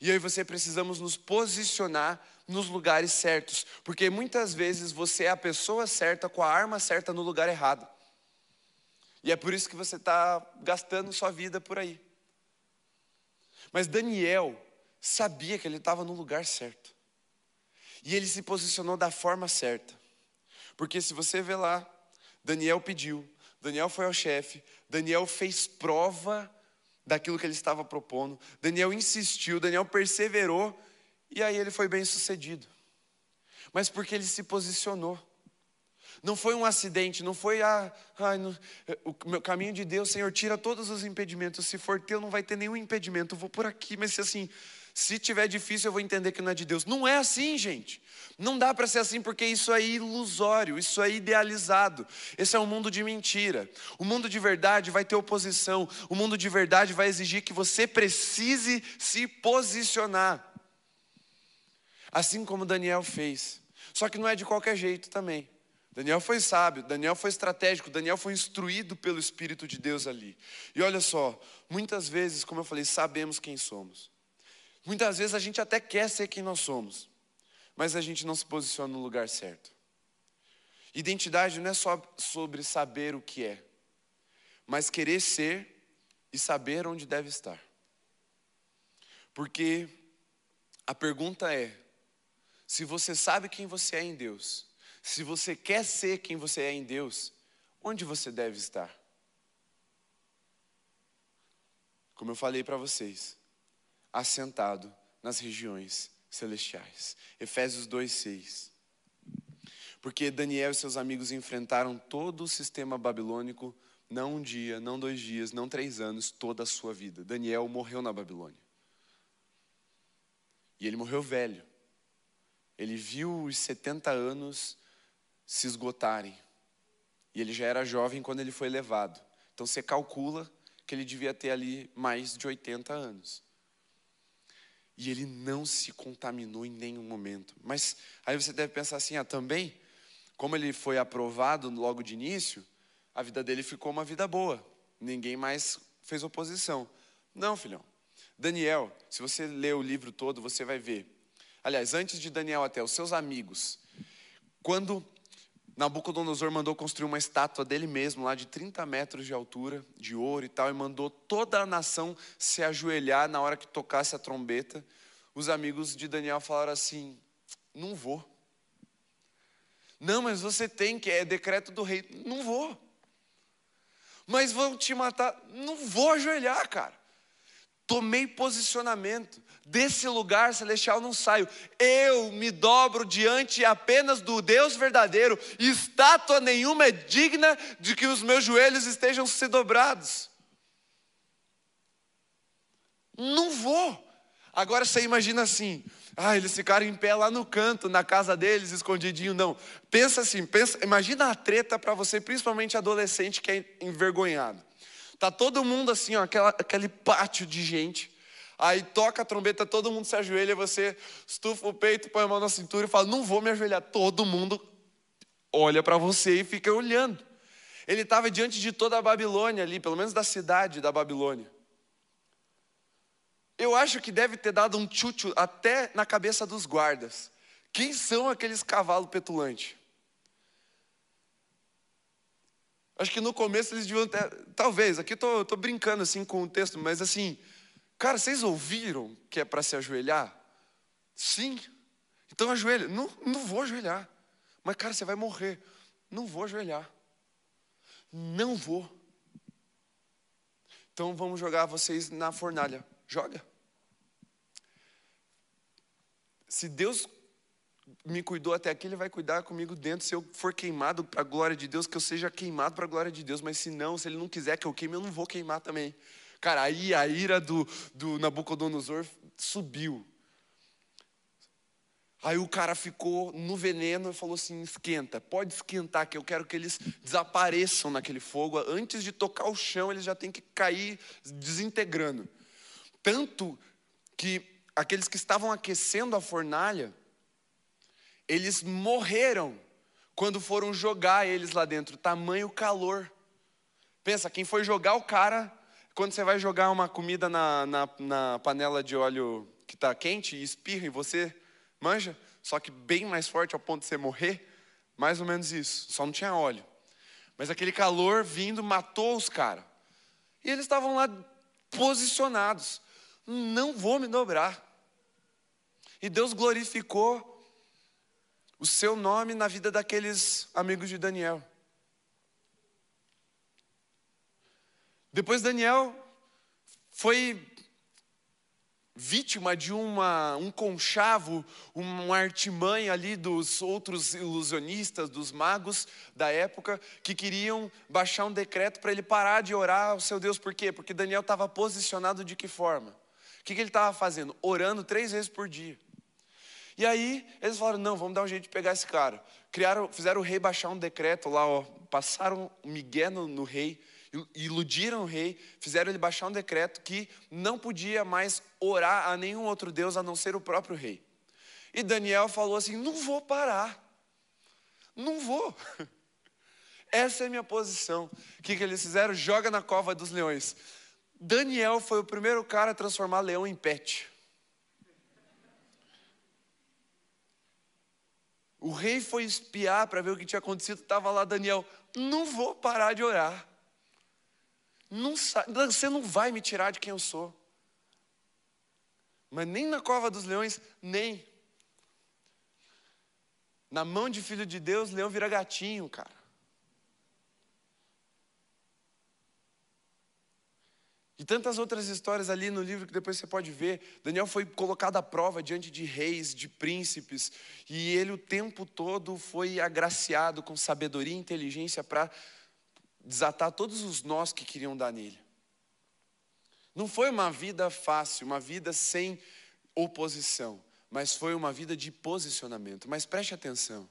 E eu e você precisamos nos posicionar nos lugares certos, porque muitas vezes você é a pessoa certa com a arma certa no lugar errado. E é por isso que você está gastando sua vida por aí. Mas Daniel sabia que ele estava no lugar certo. E ele se posicionou da forma certa. Porque se você vê lá, Daniel pediu, Daniel foi ao chefe, Daniel fez prova daquilo que ele estava propondo, Daniel insistiu, Daniel perseverou, e aí ele foi bem sucedido. Mas porque ele se posicionou. Não foi um acidente, não foi ah, não, o meu caminho de Deus, Senhor, tira todos os impedimentos. Se for teu, não vai ter nenhum impedimento. Eu vou por aqui, mas se assim, se tiver difícil, eu vou entender que não é de Deus. Não é assim, gente. Não dá para ser assim porque isso é ilusório, isso é idealizado. Esse é um mundo de mentira. O mundo de verdade vai ter oposição. O mundo de verdade vai exigir que você precise se posicionar. Assim como Daniel fez. Só que não é de qualquer jeito também. Daniel foi sábio, Daniel foi estratégico, Daniel foi instruído pelo Espírito de Deus ali. E olha só, muitas vezes, como eu falei, sabemos quem somos. Muitas vezes a gente até quer ser quem nós somos, mas a gente não se posiciona no lugar certo. Identidade não é só sobre saber o que é, mas querer ser e saber onde deve estar. Porque a pergunta é: se você sabe quem você é em Deus, se você quer ser quem você é em Deus, onde você deve estar? Como eu falei para vocês, assentado nas regiões celestiais. Efésios 2:6. Porque Daniel e seus amigos enfrentaram todo o sistema babilônico, não um dia, não dois dias, não três anos, toda a sua vida. Daniel morreu na Babilônia. E ele morreu velho. Ele viu os 70 anos se esgotarem. E ele já era jovem quando ele foi levado. Então você calcula que ele devia ter ali mais de 80 anos. E ele não se contaminou em nenhum momento. Mas aí você deve pensar assim: ah, também, como ele foi aprovado logo de início, a vida dele ficou uma vida boa. Ninguém mais fez oposição. Não, filhão. Daniel, se você ler o livro todo, você vai ver. Aliás, antes de Daniel até, os seus amigos. Quando Nabucodonosor mandou construir uma estátua dele mesmo, lá de 30 metros de altura, de ouro e tal, e mandou toda a nação se ajoelhar na hora que tocasse a trombeta. Os amigos de Daniel falaram assim: não vou. Não, mas você tem que, é decreto do rei. Não vou. Mas vão te matar. Não vou ajoelhar, cara. Tomei posicionamento. Desse lugar celestial não saio. Eu me dobro diante apenas do Deus verdadeiro. Estátua nenhuma é digna de que os meus joelhos estejam se dobrados. Não vou. Agora você imagina assim: ah, eles ficaram em pé lá no canto, na casa deles, escondidinho. Não. Pensa assim, pensa, imagina a treta para você, principalmente adolescente que é envergonhado. Tá todo mundo assim, ó, aquela, aquele pátio de gente. Aí toca a trombeta, todo mundo se ajoelha, você estufa o peito, põe a mão na cintura e fala: Não vou me ajoelhar. Todo mundo olha para você e fica olhando. Ele estava diante de toda a Babilônia ali, pelo menos da cidade da Babilônia. Eu acho que deve ter dado um tchutchu até na cabeça dos guardas. Quem são aqueles cavalos petulantes? Acho que no começo eles deviam ter. Talvez, aqui estou tô, tô brincando assim com o texto, mas assim, cara, vocês ouviram que é para se ajoelhar? Sim. Então ajoelha. Não, não vou ajoelhar. Mas, cara, você vai morrer. Não vou ajoelhar. Não vou. Então vamos jogar vocês na fornalha. Joga. Se Deus me cuidou até aqui, Ele vai cuidar comigo dentro. Se eu for queimado para a glória de Deus, que eu seja queimado para a glória de Deus. Mas se não, se Ele não quiser que eu queime, eu não vou queimar também. Cara, aí a ira do, do Nabucodonosor subiu. Aí o cara ficou no veneno e falou assim: esquenta, pode esquentar, que eu quero que eles desapareçam naquele fogo. Antes de tocar o chão, eles já têm que cair desintegrando. Tanto que aqueles que estavam aquecendo a fornalha, eles morreram quando foram jogar eles lá dentro, tamanho calor. Pensa, quem foi jogar o cara, quando você vai jogar uma comida na, na, na panela de óleo que está quente e espirra em você, manja? Só que bem mais forte ao ponto de você morrer, mais ou menos isso, só não tinha óleo. Mas aquele calor vindo matou os caras. E eles estavam lá posicionados. Não vou me dobrar. E Deus glorificou o seu nome na vida daqueles amigos de Daniel. Depois Daniel foi vítima de uma, um conchavo, uma artimanha ali dos outros ilusionistas, dos magos da época, que queriam baixar um decreto para ele parar de orar ao seu Deus. Por quê? Porque Daniel estava posicionado de que forma? O que, que ele estava fazendo? Orando três vezes por dia. E aí eles falaram: não, vamos dar um jeito de pegar esse cara. Criaram, fizeram o rei baixar um decreto lá, ó, passaram Miguel no, no rei, iludiram o rei, fizeram ele baixar um decreto que não podia mais orar a nenhum outro Deus a não ser o próprio rei. E Daniel falou assim: não vou parar, não vou. *laughs* Essa é a minha posição. O que, que eles fizeram? Joga na cova dos leões. Daniel foi o primeiro cara a transformar leão em pet. O rei foi espiar para ver o que tinha acontecido, estava lá Daniel. Não vou parar de orar. não você não vai me tirar de quem eu sou. Mas nem na cova dos leões, nem. Na mão de filho de Deus, leão vira gatinho, cara. E tantas outras histórias ali no livro que depois você pode ver. Daniel foi colocado à prova diante de reis, de príncipes, e ele o tempo todo foi agraciado com sabedoria e inteligência para desatar todos os nós que queriam dar nele. Não foi uma vida fácil, uma vida sem oposição, mas foi uma vida de posicionamento. Mas preste atenção: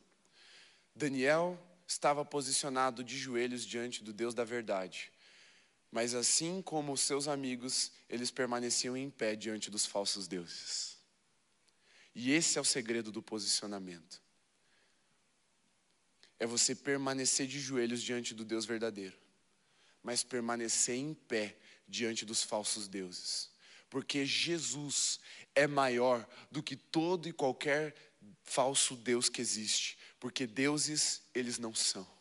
Daniel estava posicionado de joelhos diante do Deus da verdade. Mas assim como os seus amigos, eles permaneciam em pé diante dos falsos deuses. E esse é o segredo do posicionamento. É você permanecer de joelhos diante do Deus verdadeiro, mas permanecer em pé diante dos falsos deuses. Porque Jesus é maior do que todo e qualquer falso Deus que existe. Porque deuses eles não são.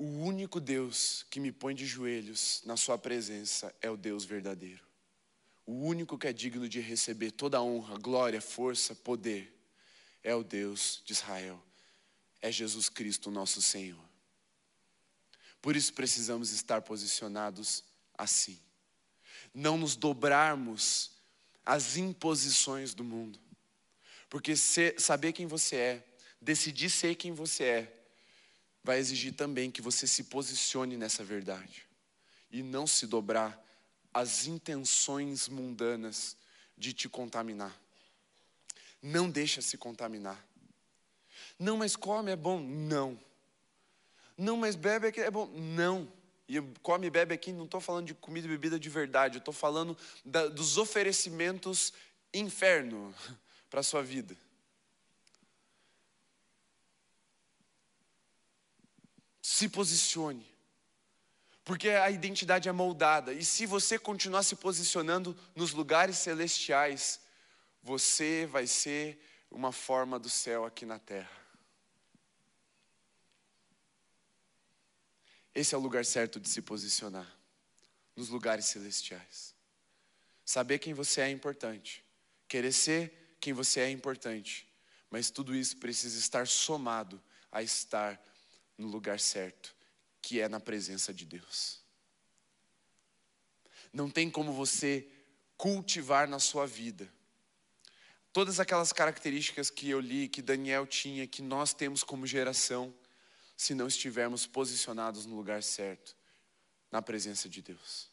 O único Deus que me põe de joelhos na Sua presença é o Deus verdadeiro. O único que é digno de receber toda a honra, glória, força, poder é o Deus de Israel. É Jesus Cristo, nosso Senhor. Por isso precisamos estar posicionados assim. Não nos dobrarmos às imposições do mundo. Porque ser, saber quem você é, decidir ser quem você é, vai exigir também que você se posicione nessa verdade e não se dobrar às intenções mundanas de te contaminar. Não deixa se contaminar. Não, mas come é bom? Não. Não, mas bebe é bom? Não. E come e bebe aqui, não estou falando de comida e bebida de verdade, estou falando da, dos oferecimentos inferno *laughs* para a sua vida. Se posicione. Porque a identidade é moldada. E se você continuar se posicionando nos lugares celestiais, você vai ser uma forma do céu aqui na terra. Esse é o lugar certo de se posicionar nos lugares celestiais. Saber quem você é importante, querer ser quem você é importante, mas tudo isso precisa estar somado a estar no lugar certo, que é na presença de Deus. Não tem como você cultivar na sua vida todas aquelas características que eu li, que Daniel tinha, que nós temos como geração, se não estivermos posicionados no lugar certo, na presença de Deus.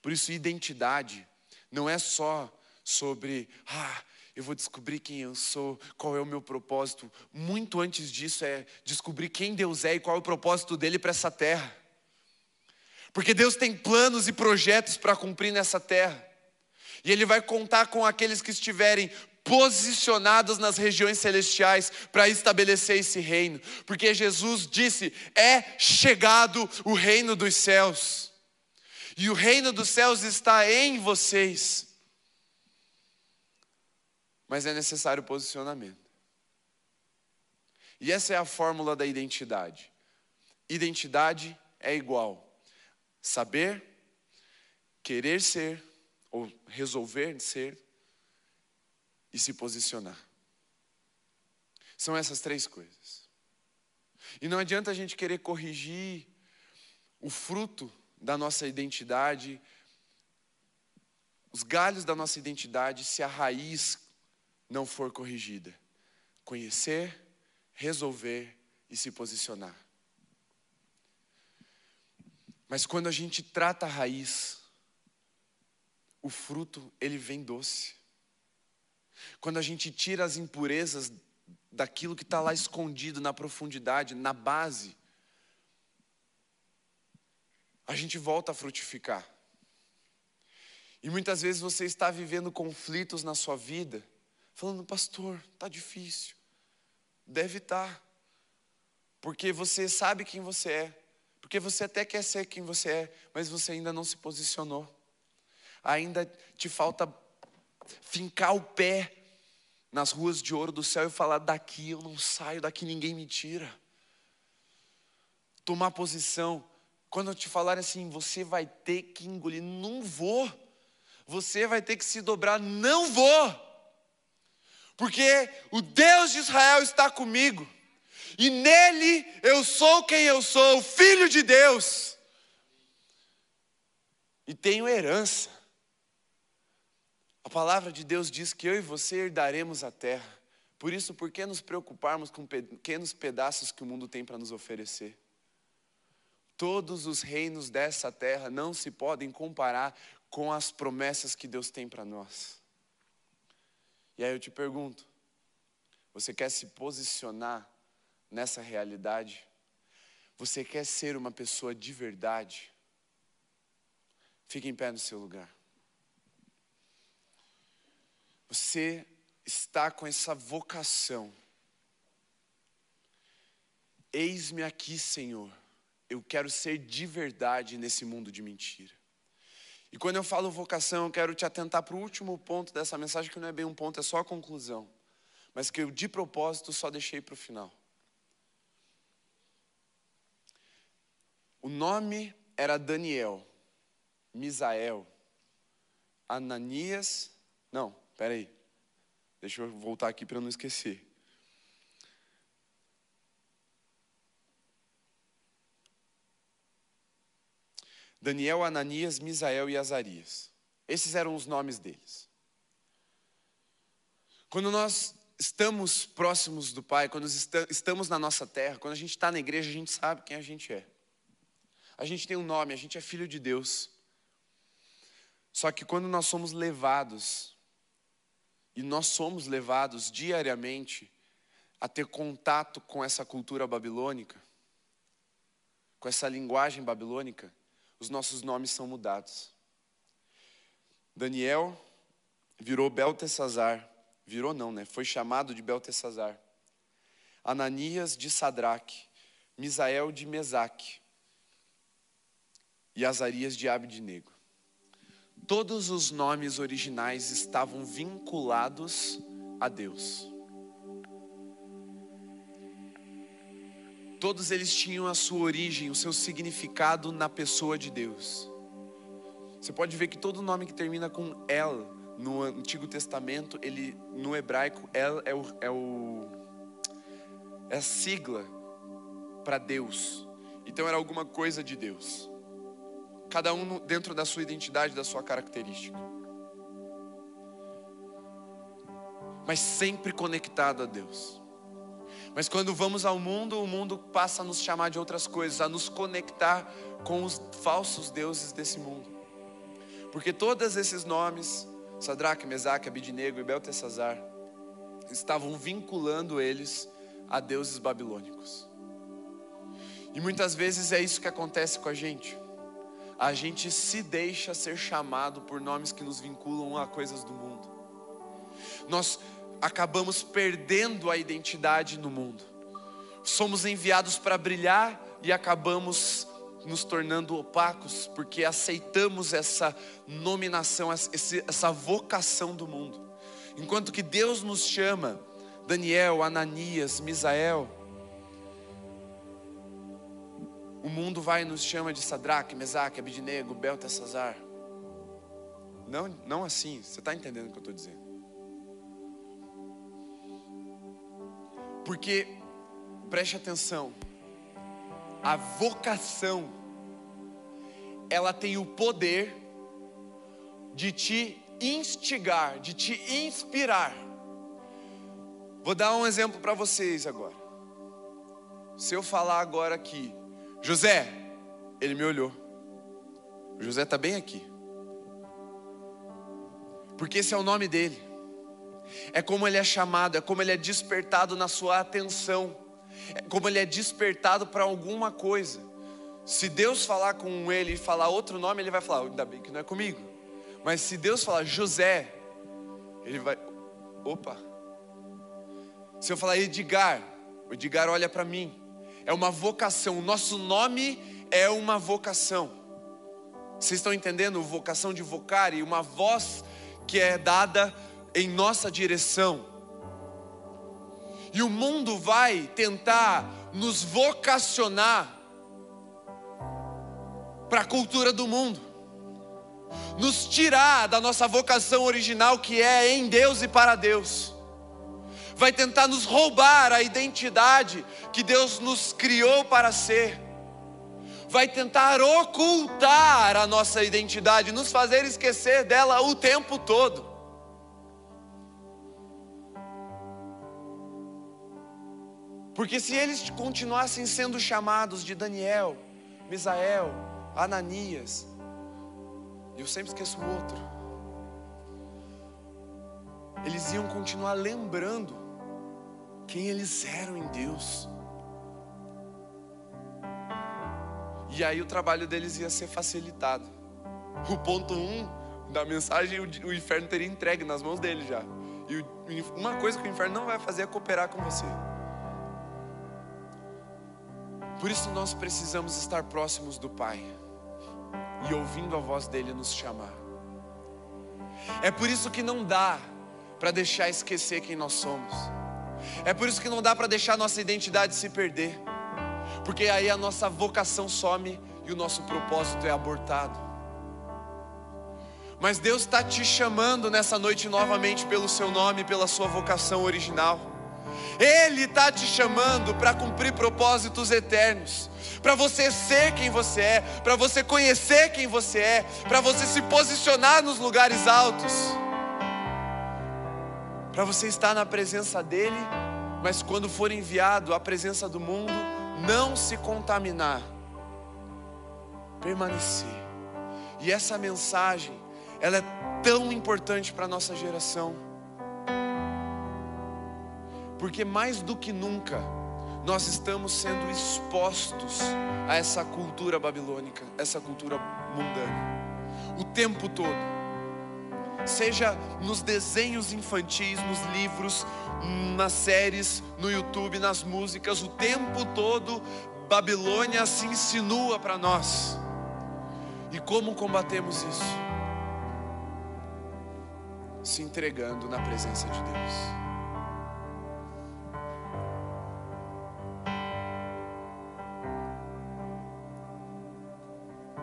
Por isso, identidade não é só sobre, ah, eu vou descobrir quem eu sou, qual é o meu propósito. Muito antes disso é descobrir quem Deus é e qual é o propósito dele para essa terra. Porque Deus tem planos e projetos para cumprir nessa terra. E Ele vai contar com aqueles que estiverem posicionados nas regiões celestiais para estabelecer esse reino. Porque Jesus disse: é chegado o reino dos céus. E o reino dos céus está em vocês mas é necessário posicionamento. E essa é a fórmula da identidade. Identidade é igual saber, querer ser ou resolver ser e se posicionar. São essas três coisas. E não adianta a gente querer corrigir o fruto da nossa identidade, os galhos da nossa identidade, se a raiz não for corrigida. Conhecer, resolver e se posicionar. Mas quando a gente trata a raiz, o fruto ele vem doce. Quando a gente tira as impurezas daquilo que está lá escondido na profundidade, na base, a gente volta a frutificar. E muitas vezes você está vivendo conflitos na sua vida falando, pastor, tá difícil. Deve estar. Tá. Porque você sabe quem você é. Porque você até quer ser quem você é, mas você ainda não se posicionou. Ainda te falta fincar o pé nas ruas de ouro do céu e falar: daqui eu não saio, daqui ninguém me tira. Tomar posição. Quando eu te falar assim, você vai ter que engolir, não vou. Você vai ter que se dobrar, não vou. Porque o Deus de Israel está comigo. E nele eu sou quem eu sou, filho de Deus. E tenho herança. A palavra de Deus diz que eu e você herdaremos a terra. Por isso, por que nos preocuparmos com pequenos pedaços que o mundo tem para nos oferecer? Todos os reinos dessa terra não se podem comparar com as promessas que Deus tem para nós. E aí eu te pergunto: você quer se posicionar nessa realidade? Você quer ser uma pessoa de verdade? Fique em pé no seu lugar. Você está com essa vocação. Eis-me aqui, Senhor. Eu quero ser de verdade nesse mundo de mentira. E quando eu falo vocação, eu quero te atentar para o último ponto dessa mensagem, que não é bem um ponto, é só a conclusão. Mas que eu, de propósito, só deixei para o final. O nome era Daniel, Misael, Ananias, não, Espera aí. Deixa eu voltar aqui para não esquecer. Daniel, Ananias, Misael e Azarias. Esses eram os nomes deles. Quando nós estamos próximos do Pai, quando estamos na nossa terra, quando a gente está na igreja, a gente sabe quem a gente é. A gente tem um nome, a gente é filho de Deus. Só que quando nós somos levados e nós somos levados diariamente a ter contato com essa cultura babilônica, com essa linguagem babilônica, os nossos nomes são mudados. Daniel virou Beltesazar, virou não, né? Foi chamado de Beltesazar. Ananias de Sadraque, Misael de Mesaque e Azarias de Abednego todos os nomes originais estavam vinculados a Deus. Todos eles tinham a sua origem, o seu significado na pessoa de Deus. Você pode ver que todo nome que termina com El no Antigo Testamento, ele no hebraico El é o, é, o, é a sigla para Deus. Então era alguma coisa de Deus cada um dentro da sua identidade, da sua característica. Mas sempre conectado a Deus. Mas quando vamos ao mundo, o mundo passa a nos chamar de outras coisas, a nos conectar com os falsos deuses desse mundo. Porque todos esses nomes, Sadraque, Mesaque, Abidinego e Beltesazar, estavam vinculando eles a deuses babilônicos. E muitas vezes é isso que acontece com a gente a gente se deixa ser chamado por nomes que nos vinculam a coisas do mundo. Nós acabamos perdendo a identidade no mundo. Somos enviados para brilhar e acabamos nos tornando opacos porque aceitamos essa nominação, essa vocação do mundo. Enquanto que Deus nos chama, Daniel, Ananias, Misael, o mundo vai e nos chama de Sadraque, Mesaque, Abidnego, Beltesazar. Não, não assim, você está entendendo o que eu estou dizendo? Porque, preste atenção, a vocação, ela tem o poder de te instigar, de te inspirar. Vou dar um exemplo para vocês agora. Se eu falar agora aqui, José, ele me olhou. O José está bem aqui. Porque esse é o nome dele. É como ele é chamado, é como ele é despertado na sua atenção, é como ele é despertado para alguma coisa. Se Deus falar com ele e falar outro nome, ele vai falar: ainda bem que não é comigo. Mas se Deus falar José, ele vai, opa. Se eu falar Edgar, o Edgar olha para mim é uma vocação. O nosso nome é uma vocação. Vocês estão entendendo? Vocação de vocar e uma voz que é dada em nossa direção. E o mundo vai tentar nos vocacionar para a cultura do mundo, nos tirar da nossa vocação original que é em Deus e para Deus. Vai tentar nos roubar a identidade que Deus nos criou para ser. Vai tentar ocultar a nossa identidade, nos fazer esquecer dela o tempo todo. Porque se eles continuassem sendo chamados de Daniel, Misael, Ananias, eu sempre esqueço o outro, eles iam continuar lembrando quem eles eram em Deus. E aí o trabalho deles ia ser facilitado. O ponto um da mensagem, o inferno teria entregue nas mãos dele já. E uma coisa que o inferno não vai fazer é cooperar com você. Por isso nós precisamos estar próximos do Pai e ouvindo a voz dele nos chamar. É por isso que não dá para deixar esquecer quem nós somos. É por isso que não dá para deixar nossa identidade se perder. Porque aí a nossa vocação some e o nosso propósito é abortado. Mas Deus está te chamando nessa noite novamente pelo seu nome, pela sua vocação original. Ele está te chamando para cumprir propósitos eternos, para você ser quem você é, para você conhecer quem você é, para você se posicionar nos lugares altos, para você estar na presença dEle, mas quando for enviado à presença do mundo, não se contaminar, permanecer. E essa mensagem, ela é tão importante para a nossa geração porque mais do que nunca nós estamos sendo expostos a essa cultura babilônica, essa cultura mundana, o tempo todo. Seja nos desenhos infantis, nos livros, nas séries, no YouTube, nas músicas, o tempo todo Babilônia se insinua para nós. E como combatemos isso? Se entregando na presença de Deus.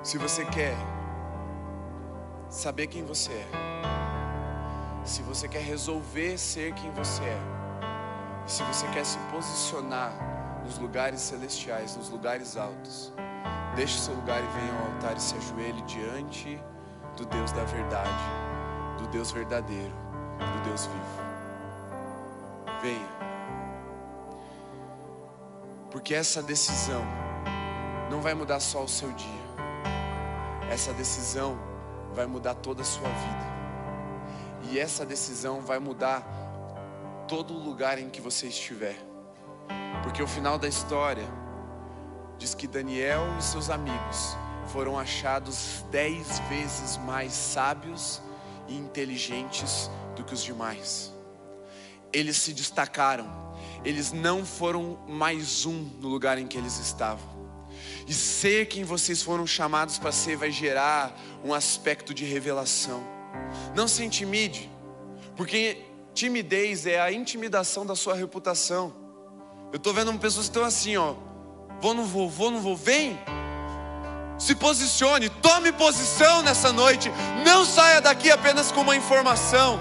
Se você quer saber quem você é, se você quer resolver ser quem você é, se você quer se posicionar nos lugares celestiais, nos lugares altos, deixe seu lugar e venha ao altar e se ajoelhe diante do Deus da verdade, do Deus verdadeiro, do Deus vivo. Venha. Porque essa decisão não vai mudar só o seu dia essa decisão vai mudar toda a sua vida. E essa decisão vai mudar todo o lugar em que você estiver. Porque o final da história diz que Daniel e seus amigos foram achados dez vezes mais sábios e inteligentes do que os demais. Eles se destacaram, eles não foram mais um no lugar em que eles estavam. E ser quem vocês foram chamados para ser vai gerar um aspecto de revelação. Não se intimide, porque timidez é a intimidação da sua reputação. Eu estou vendo pessoas que estão assim, ó. Vou, não vou, vou, não vou, vem. Se posicione, tome posição nessa noite. Não saia daqui apenas com uma informação.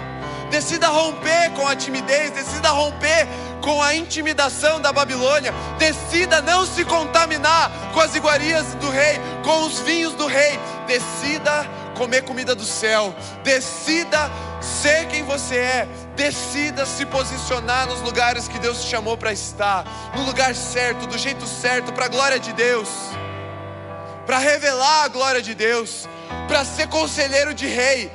Decida romper com a timidez, decida romper com a intimidação da Babilônia. Decida não se contaminar com as iguarias do rei, com os vinhos do rei. Decida comer comida do céu. Decida ser quem você é. Decida se posicionar nos lugares que Deus te chamou para estar, no lugar certo, do jeito certo, para a glória de Deus, para revelar a glória de Deus, para ser conselheiro de rei,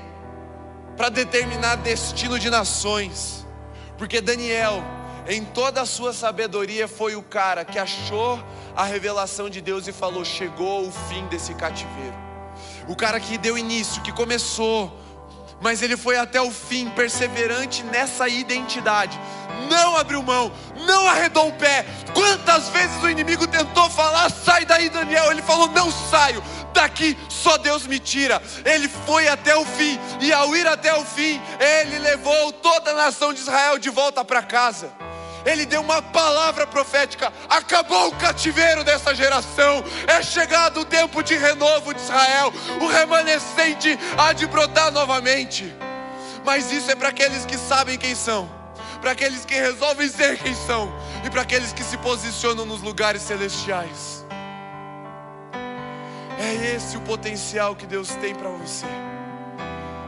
para determinar destino de nações. Porque Daniel em toda a sua sabedoria, foi o cara que achou a revelação de Deus e falou: chegou o fim desse cativeiro. O cara que deu início, que começou, mas ele foi até o fim, perseverante nessa identidade. Não abriu mão, não arredou o pé. Quantas vezes o inimigo tentou falar: sai daí, Daniel? Ele falou: não saio, daqui só Deus me tira. Ele foi até o fim, e ao ir até o fim, ele levou toda a nação de Israel de volta para casa. Ele deu uma palavra profética. Acabou o cativeiro dessa geração. É chegado o tempo de renovo de Israel. O remanescente há de brotar novamente. Mas isso é para aqueles que sabem quem são, para aqueles que resolvem ser quem são e para aqueles que se posicionam nos lugares celestiais. É esse o potencial que Deus tem para você.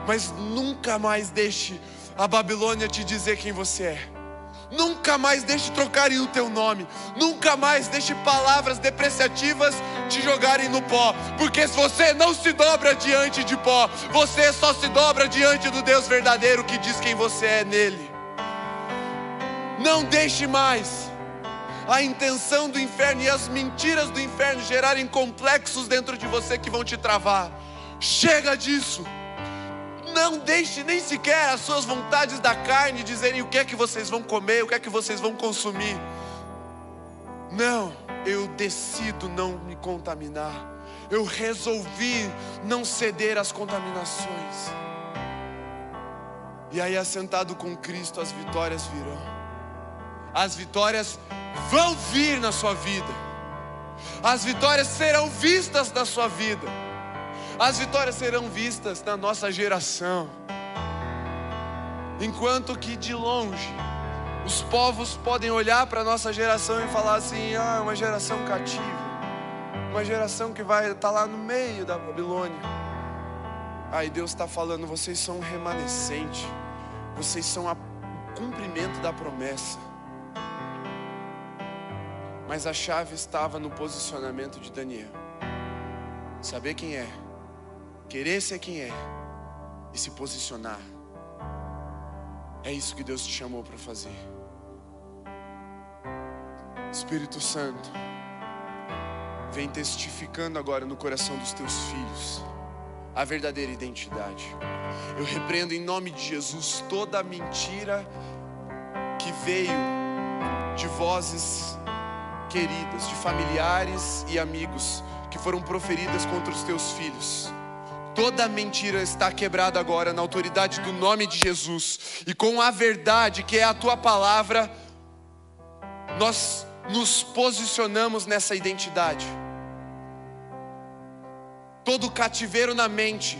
Mas nunca mais deixe a Babilônia te dizer quem você é. Nunca mais deixe trocarem o teu nome. Nunca mais deixe palavras depreciativas te jogarem no pó. Porque se você não se dobra diante de pó, você só se dobra diante do Deus verdadeiro que diz quem você é nele. Não deixe mais a intenção do inferno e as mentiras do inferno gerarem complexos dentro de você que vão te travar. Chega disso. Não deixe nem sequer as suas vontades da carne dizerem o que é que vocês vão comer, o que é que vocês vão consumir. Não, eu decido não me contaminar. Eu resolvi não ceder às contaminações. E aí, assentado com Cristo, as vitórias virão. As vitórias vão vir na sua vida. As vitórias serão vistas na sua vida. As vitórias serão vistas na nossa geração. Enquanto que de longe os povos podem olhar para a nossa geração e falar assim: ah, uma geração cativa, uma geração que vai estar tá lá no meio da Babilônia. Aí Deus está falando: vocês são um remanescente, vocês são o cumprimento da promessa. Mas a chave estava no posicionamento de Daniel. Saber quem é querer ser quem é e se posicionar. É isso que Deus te chamou para fazer. Espírito Santo, vem testificando agora no coração dos teus filhos a verdadeira identidade. Eu repreendo em nome de Jesus toda a mentira que veio de vozes queridas, de familiares e amigos que foram proferidas contra os teus filhos. Toda mentira está quebrada agora na autoridade do nome de Jesus. E com a verdade, que é a tua palavra, nós nos posicionamos nessa identidade. Todo cativeiro na mente,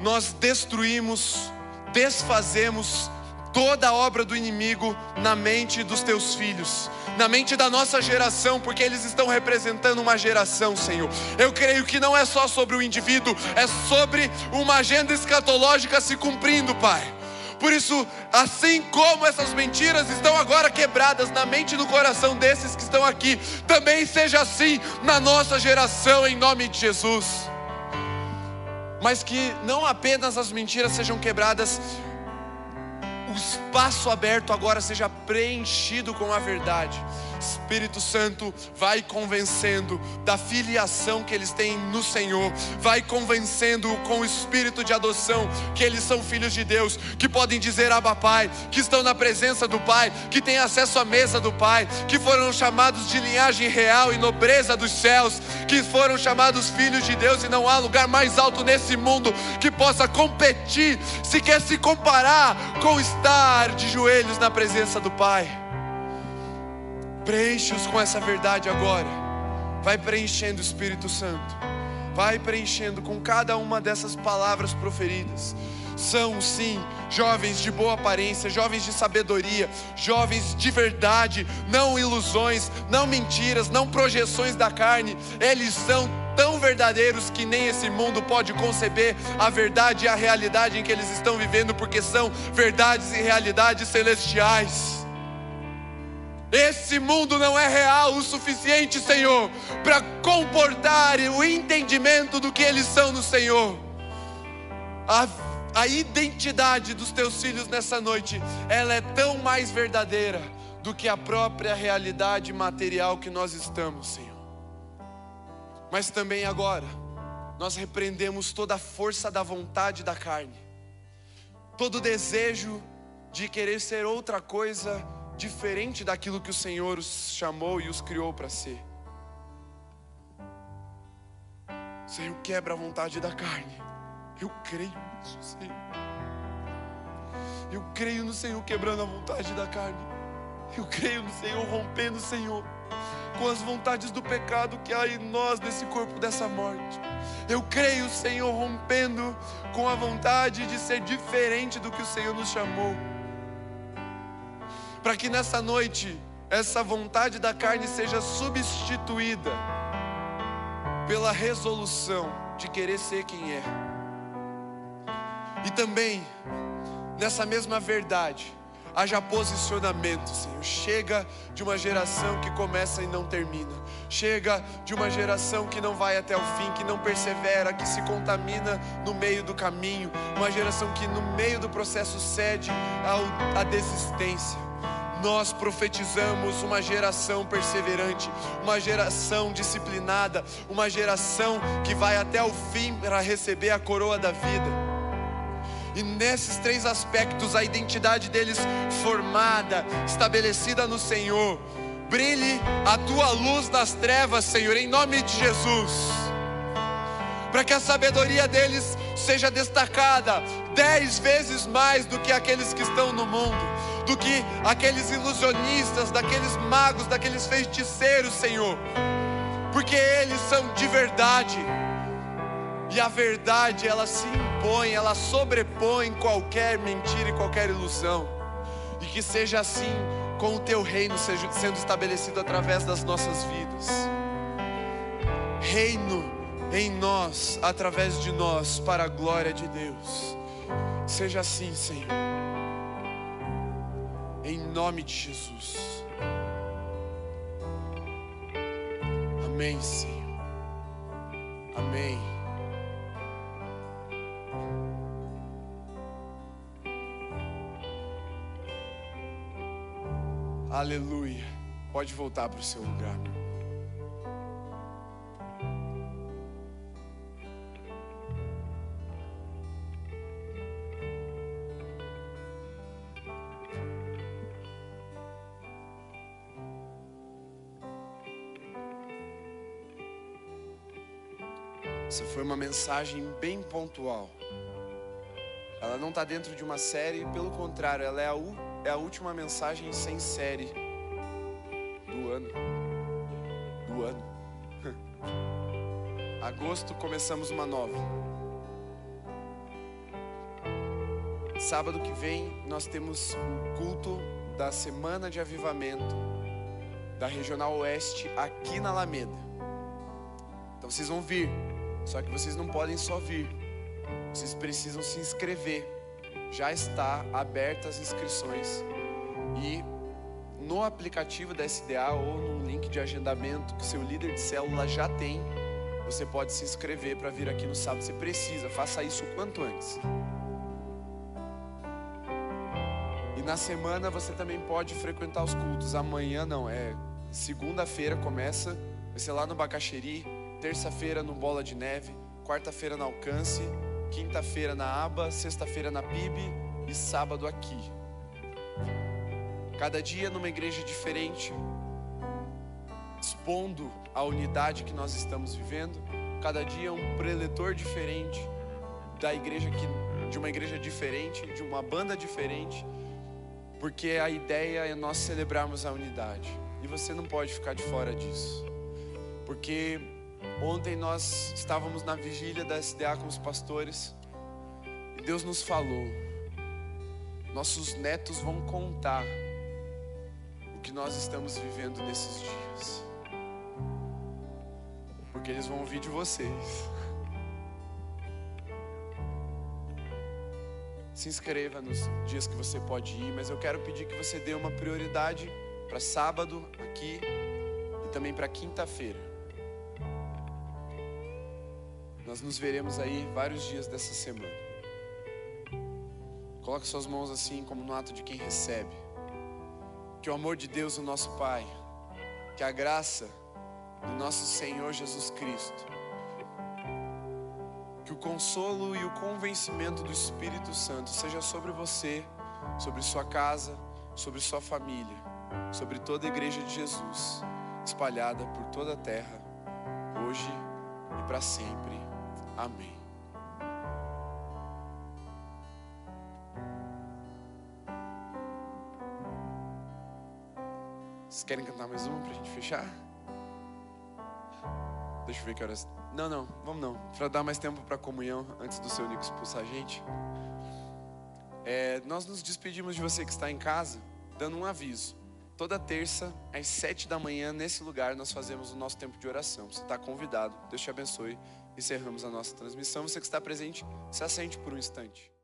nós destruímos, desfazemos toda a obra do inimigo na mente dos teus filhos, na mente da nossa geração, porque eles estão representando uma geração, Senhor. Eu creio que não é só sobre o indivíduo, é sobre uma agenda escatológica se cumprindo, Pai. Por isso, assim como essas mentiras estão agora quebradas na mente e no coração desses que estão aqui, também seja assim na nossa geração, em nome de Jesus. Mas que não apenas as mentiras sejam quebradas, o espaço aberto agora seja preenchido com a verdade. Espírito Santo vai convencendo da filiação que eles têm no Senhor, vai convencendo com o espírito de adoção que eles são filhos de Deus, que podem dizer Abba Pai, que estão na presença do Pai, que têm acesso à mesa do Pai, que foram chamados de linhagem real e nobreza dos céus, que foram chamados filhos de Deus e não há lugar mais alto nesse mundo que possa competir, se quer se comparar com estar de joelhos na presença do Pai. Preenche-os com essa verdade agora. Vai preenchendo o Espírito Santo. Vai preenchendo com cada uma dessas palavras proferidas. São sim jovens de boa aparência, jovens de sabedoria, jovens de verdade, não ilusões, não mentiras, não projeções da carne. Eles são tão verdadeiros que nem esse mundo pode conceber a verdade e a realidade em que eles estão vivendo, porque são verdades e realidades celestiais. Esse mundo não é real o suficiente, Senhor, para comportar o entendimento do que eles são no Senhor. A, a identidade dos teus filhos nessa noite, ela é tão mais verdadeira do que a própria realidade material que nós estamos, Senhor. Mas também agora, nós repreendemos toda a força da vontade da carne, todo desejo de querer ser outra coisa diferente daquilo que o Senhor os chamou e os criou para ser. Senhor, quebra a vontade da carne. Eu creio nisso, Senhor. Eu creio no Senhor quebrando a vontade da carne. Eu creio no Senhor rompendo, Senhor, com as vontades do pecado que há em nós, nesse corpo dessa morte. Eu creio, Senhor, rompendo com a vontade de ser diferente do que o Senhor nos chamou. Para que nessa noite essa vontade da carne seja substituída pela resolução de querer ser quem é. E também, nessa mesma verdade, haja posicionamento, Senhor. Chega de uma geração que começa e não termina. Chega de uma geração que não vai até o fim, que não persevera, que se contamina no meio do caminho. Uma geração que no meio do processo cede à desistência nós profetizamos uma geração perseverante, uma geração disciplinada, uma geração que vai até o fim para receber a coroa da vida. E nesses três aspectos, a identidade deles formada, estabelecida no Senhor. Brilhe a tua luz nas trevas, Senhor, em nome de Jesus. Para que a sabedoria deles seja destacada dez vezes mais do que aqueles que estão no mundo, do que aqueles ilusionistas, daqueles magos, daqueles feiticeiros, Senhor, porque eles são de verdade. E a verdade, ela se impõe, ela sobrepõe qualquer mentira e qualquer ilusão. E que seja assim com o teu reino sendo estabelecido através das nossas vidas. Reino em nós, através de nós, para a glória de Deus. Seja assim, Senhor. Em nome de Jesus. Amém, Senhor. Amém. Aleluia. Pode voltar para o seu lugar. Essa foi uma mensagem bem pontual. Ela não está dentro de uma série, pelo contrário, ela é a é a última mensagem sem série do ano. Do ano. *laughs* Agosto começamos uma nova. Sábado que vem nós temos o culto da semana de avivamento da Regional Oeste aqui na Alameda. Então vocês vão vir, só que vocês não podem só vir. Vocês precisam se inscrever já está aberta as inscrições e no aplicativo da SDA ou no link de agendamento que seu líder de célula já tem, você pode se inscrever para vir aqui no sábado. Você precisa, faça isso o quanto antes. E na semana você também pode frequentar os cultos. Amanhã não, é segunda-feira começa, vai ser lá no Bacaxeri, terça-feira no Bola de Neve, quarta-feira no Alcance quinta-feira na aba, sexta-feira na PIB e sábado aqui. Cada dia numa igreja diferente, expondo a unidade que nós estamos vivendo. Cada dia um preletor diferente da igreja que, de uma igreja diferente, de uma banda diferente, porque a ideia é nós celebrarmos a unidade. E você não pode ficar de fora disso. Porque Ontem nós estávamos na vigília da SDA com os pastores e Deus nos falou: nossos netos vão contar o que nós estamos vivendo nesses dias, porque eles vão ouvir de vocês. Se inscreva nos dias que você pode ir, mas eu quero pedir que você dê uma prioridade para sábado aqui e também para quinta-feira. Nós nos veremos aí vários dias dessa semana. Coloque suas mãos assim, como no ato de quem recebe. Que o amor de Deus, o nosso Pai, que a graça do nosso Senhor Jesus Cristo, que o consolo e o convencimento do Espírito Santo seja sobre você, sobre sua casa, sobre sua família, sobre toda a igreja de Jesus, espalhada por toda a terra, hoje e para sempre. Amém. Vocês querem cantar mais uma para a gente fechar? Deixa eu ver que horas. Não, não, vamos não. Para dar mais tempo para comunhão antes do seu Nico expulsar a gente. É, nós nos despedimos de você que está em casa, dando um aviso. Toda terça, às sete da manhã, nesse lugar, nós fazemos o nosso tempo de oração. Você está convidado. Deus te abençoe. Encerramos a nossa transmissão. Você que está presente, se assente por um instante.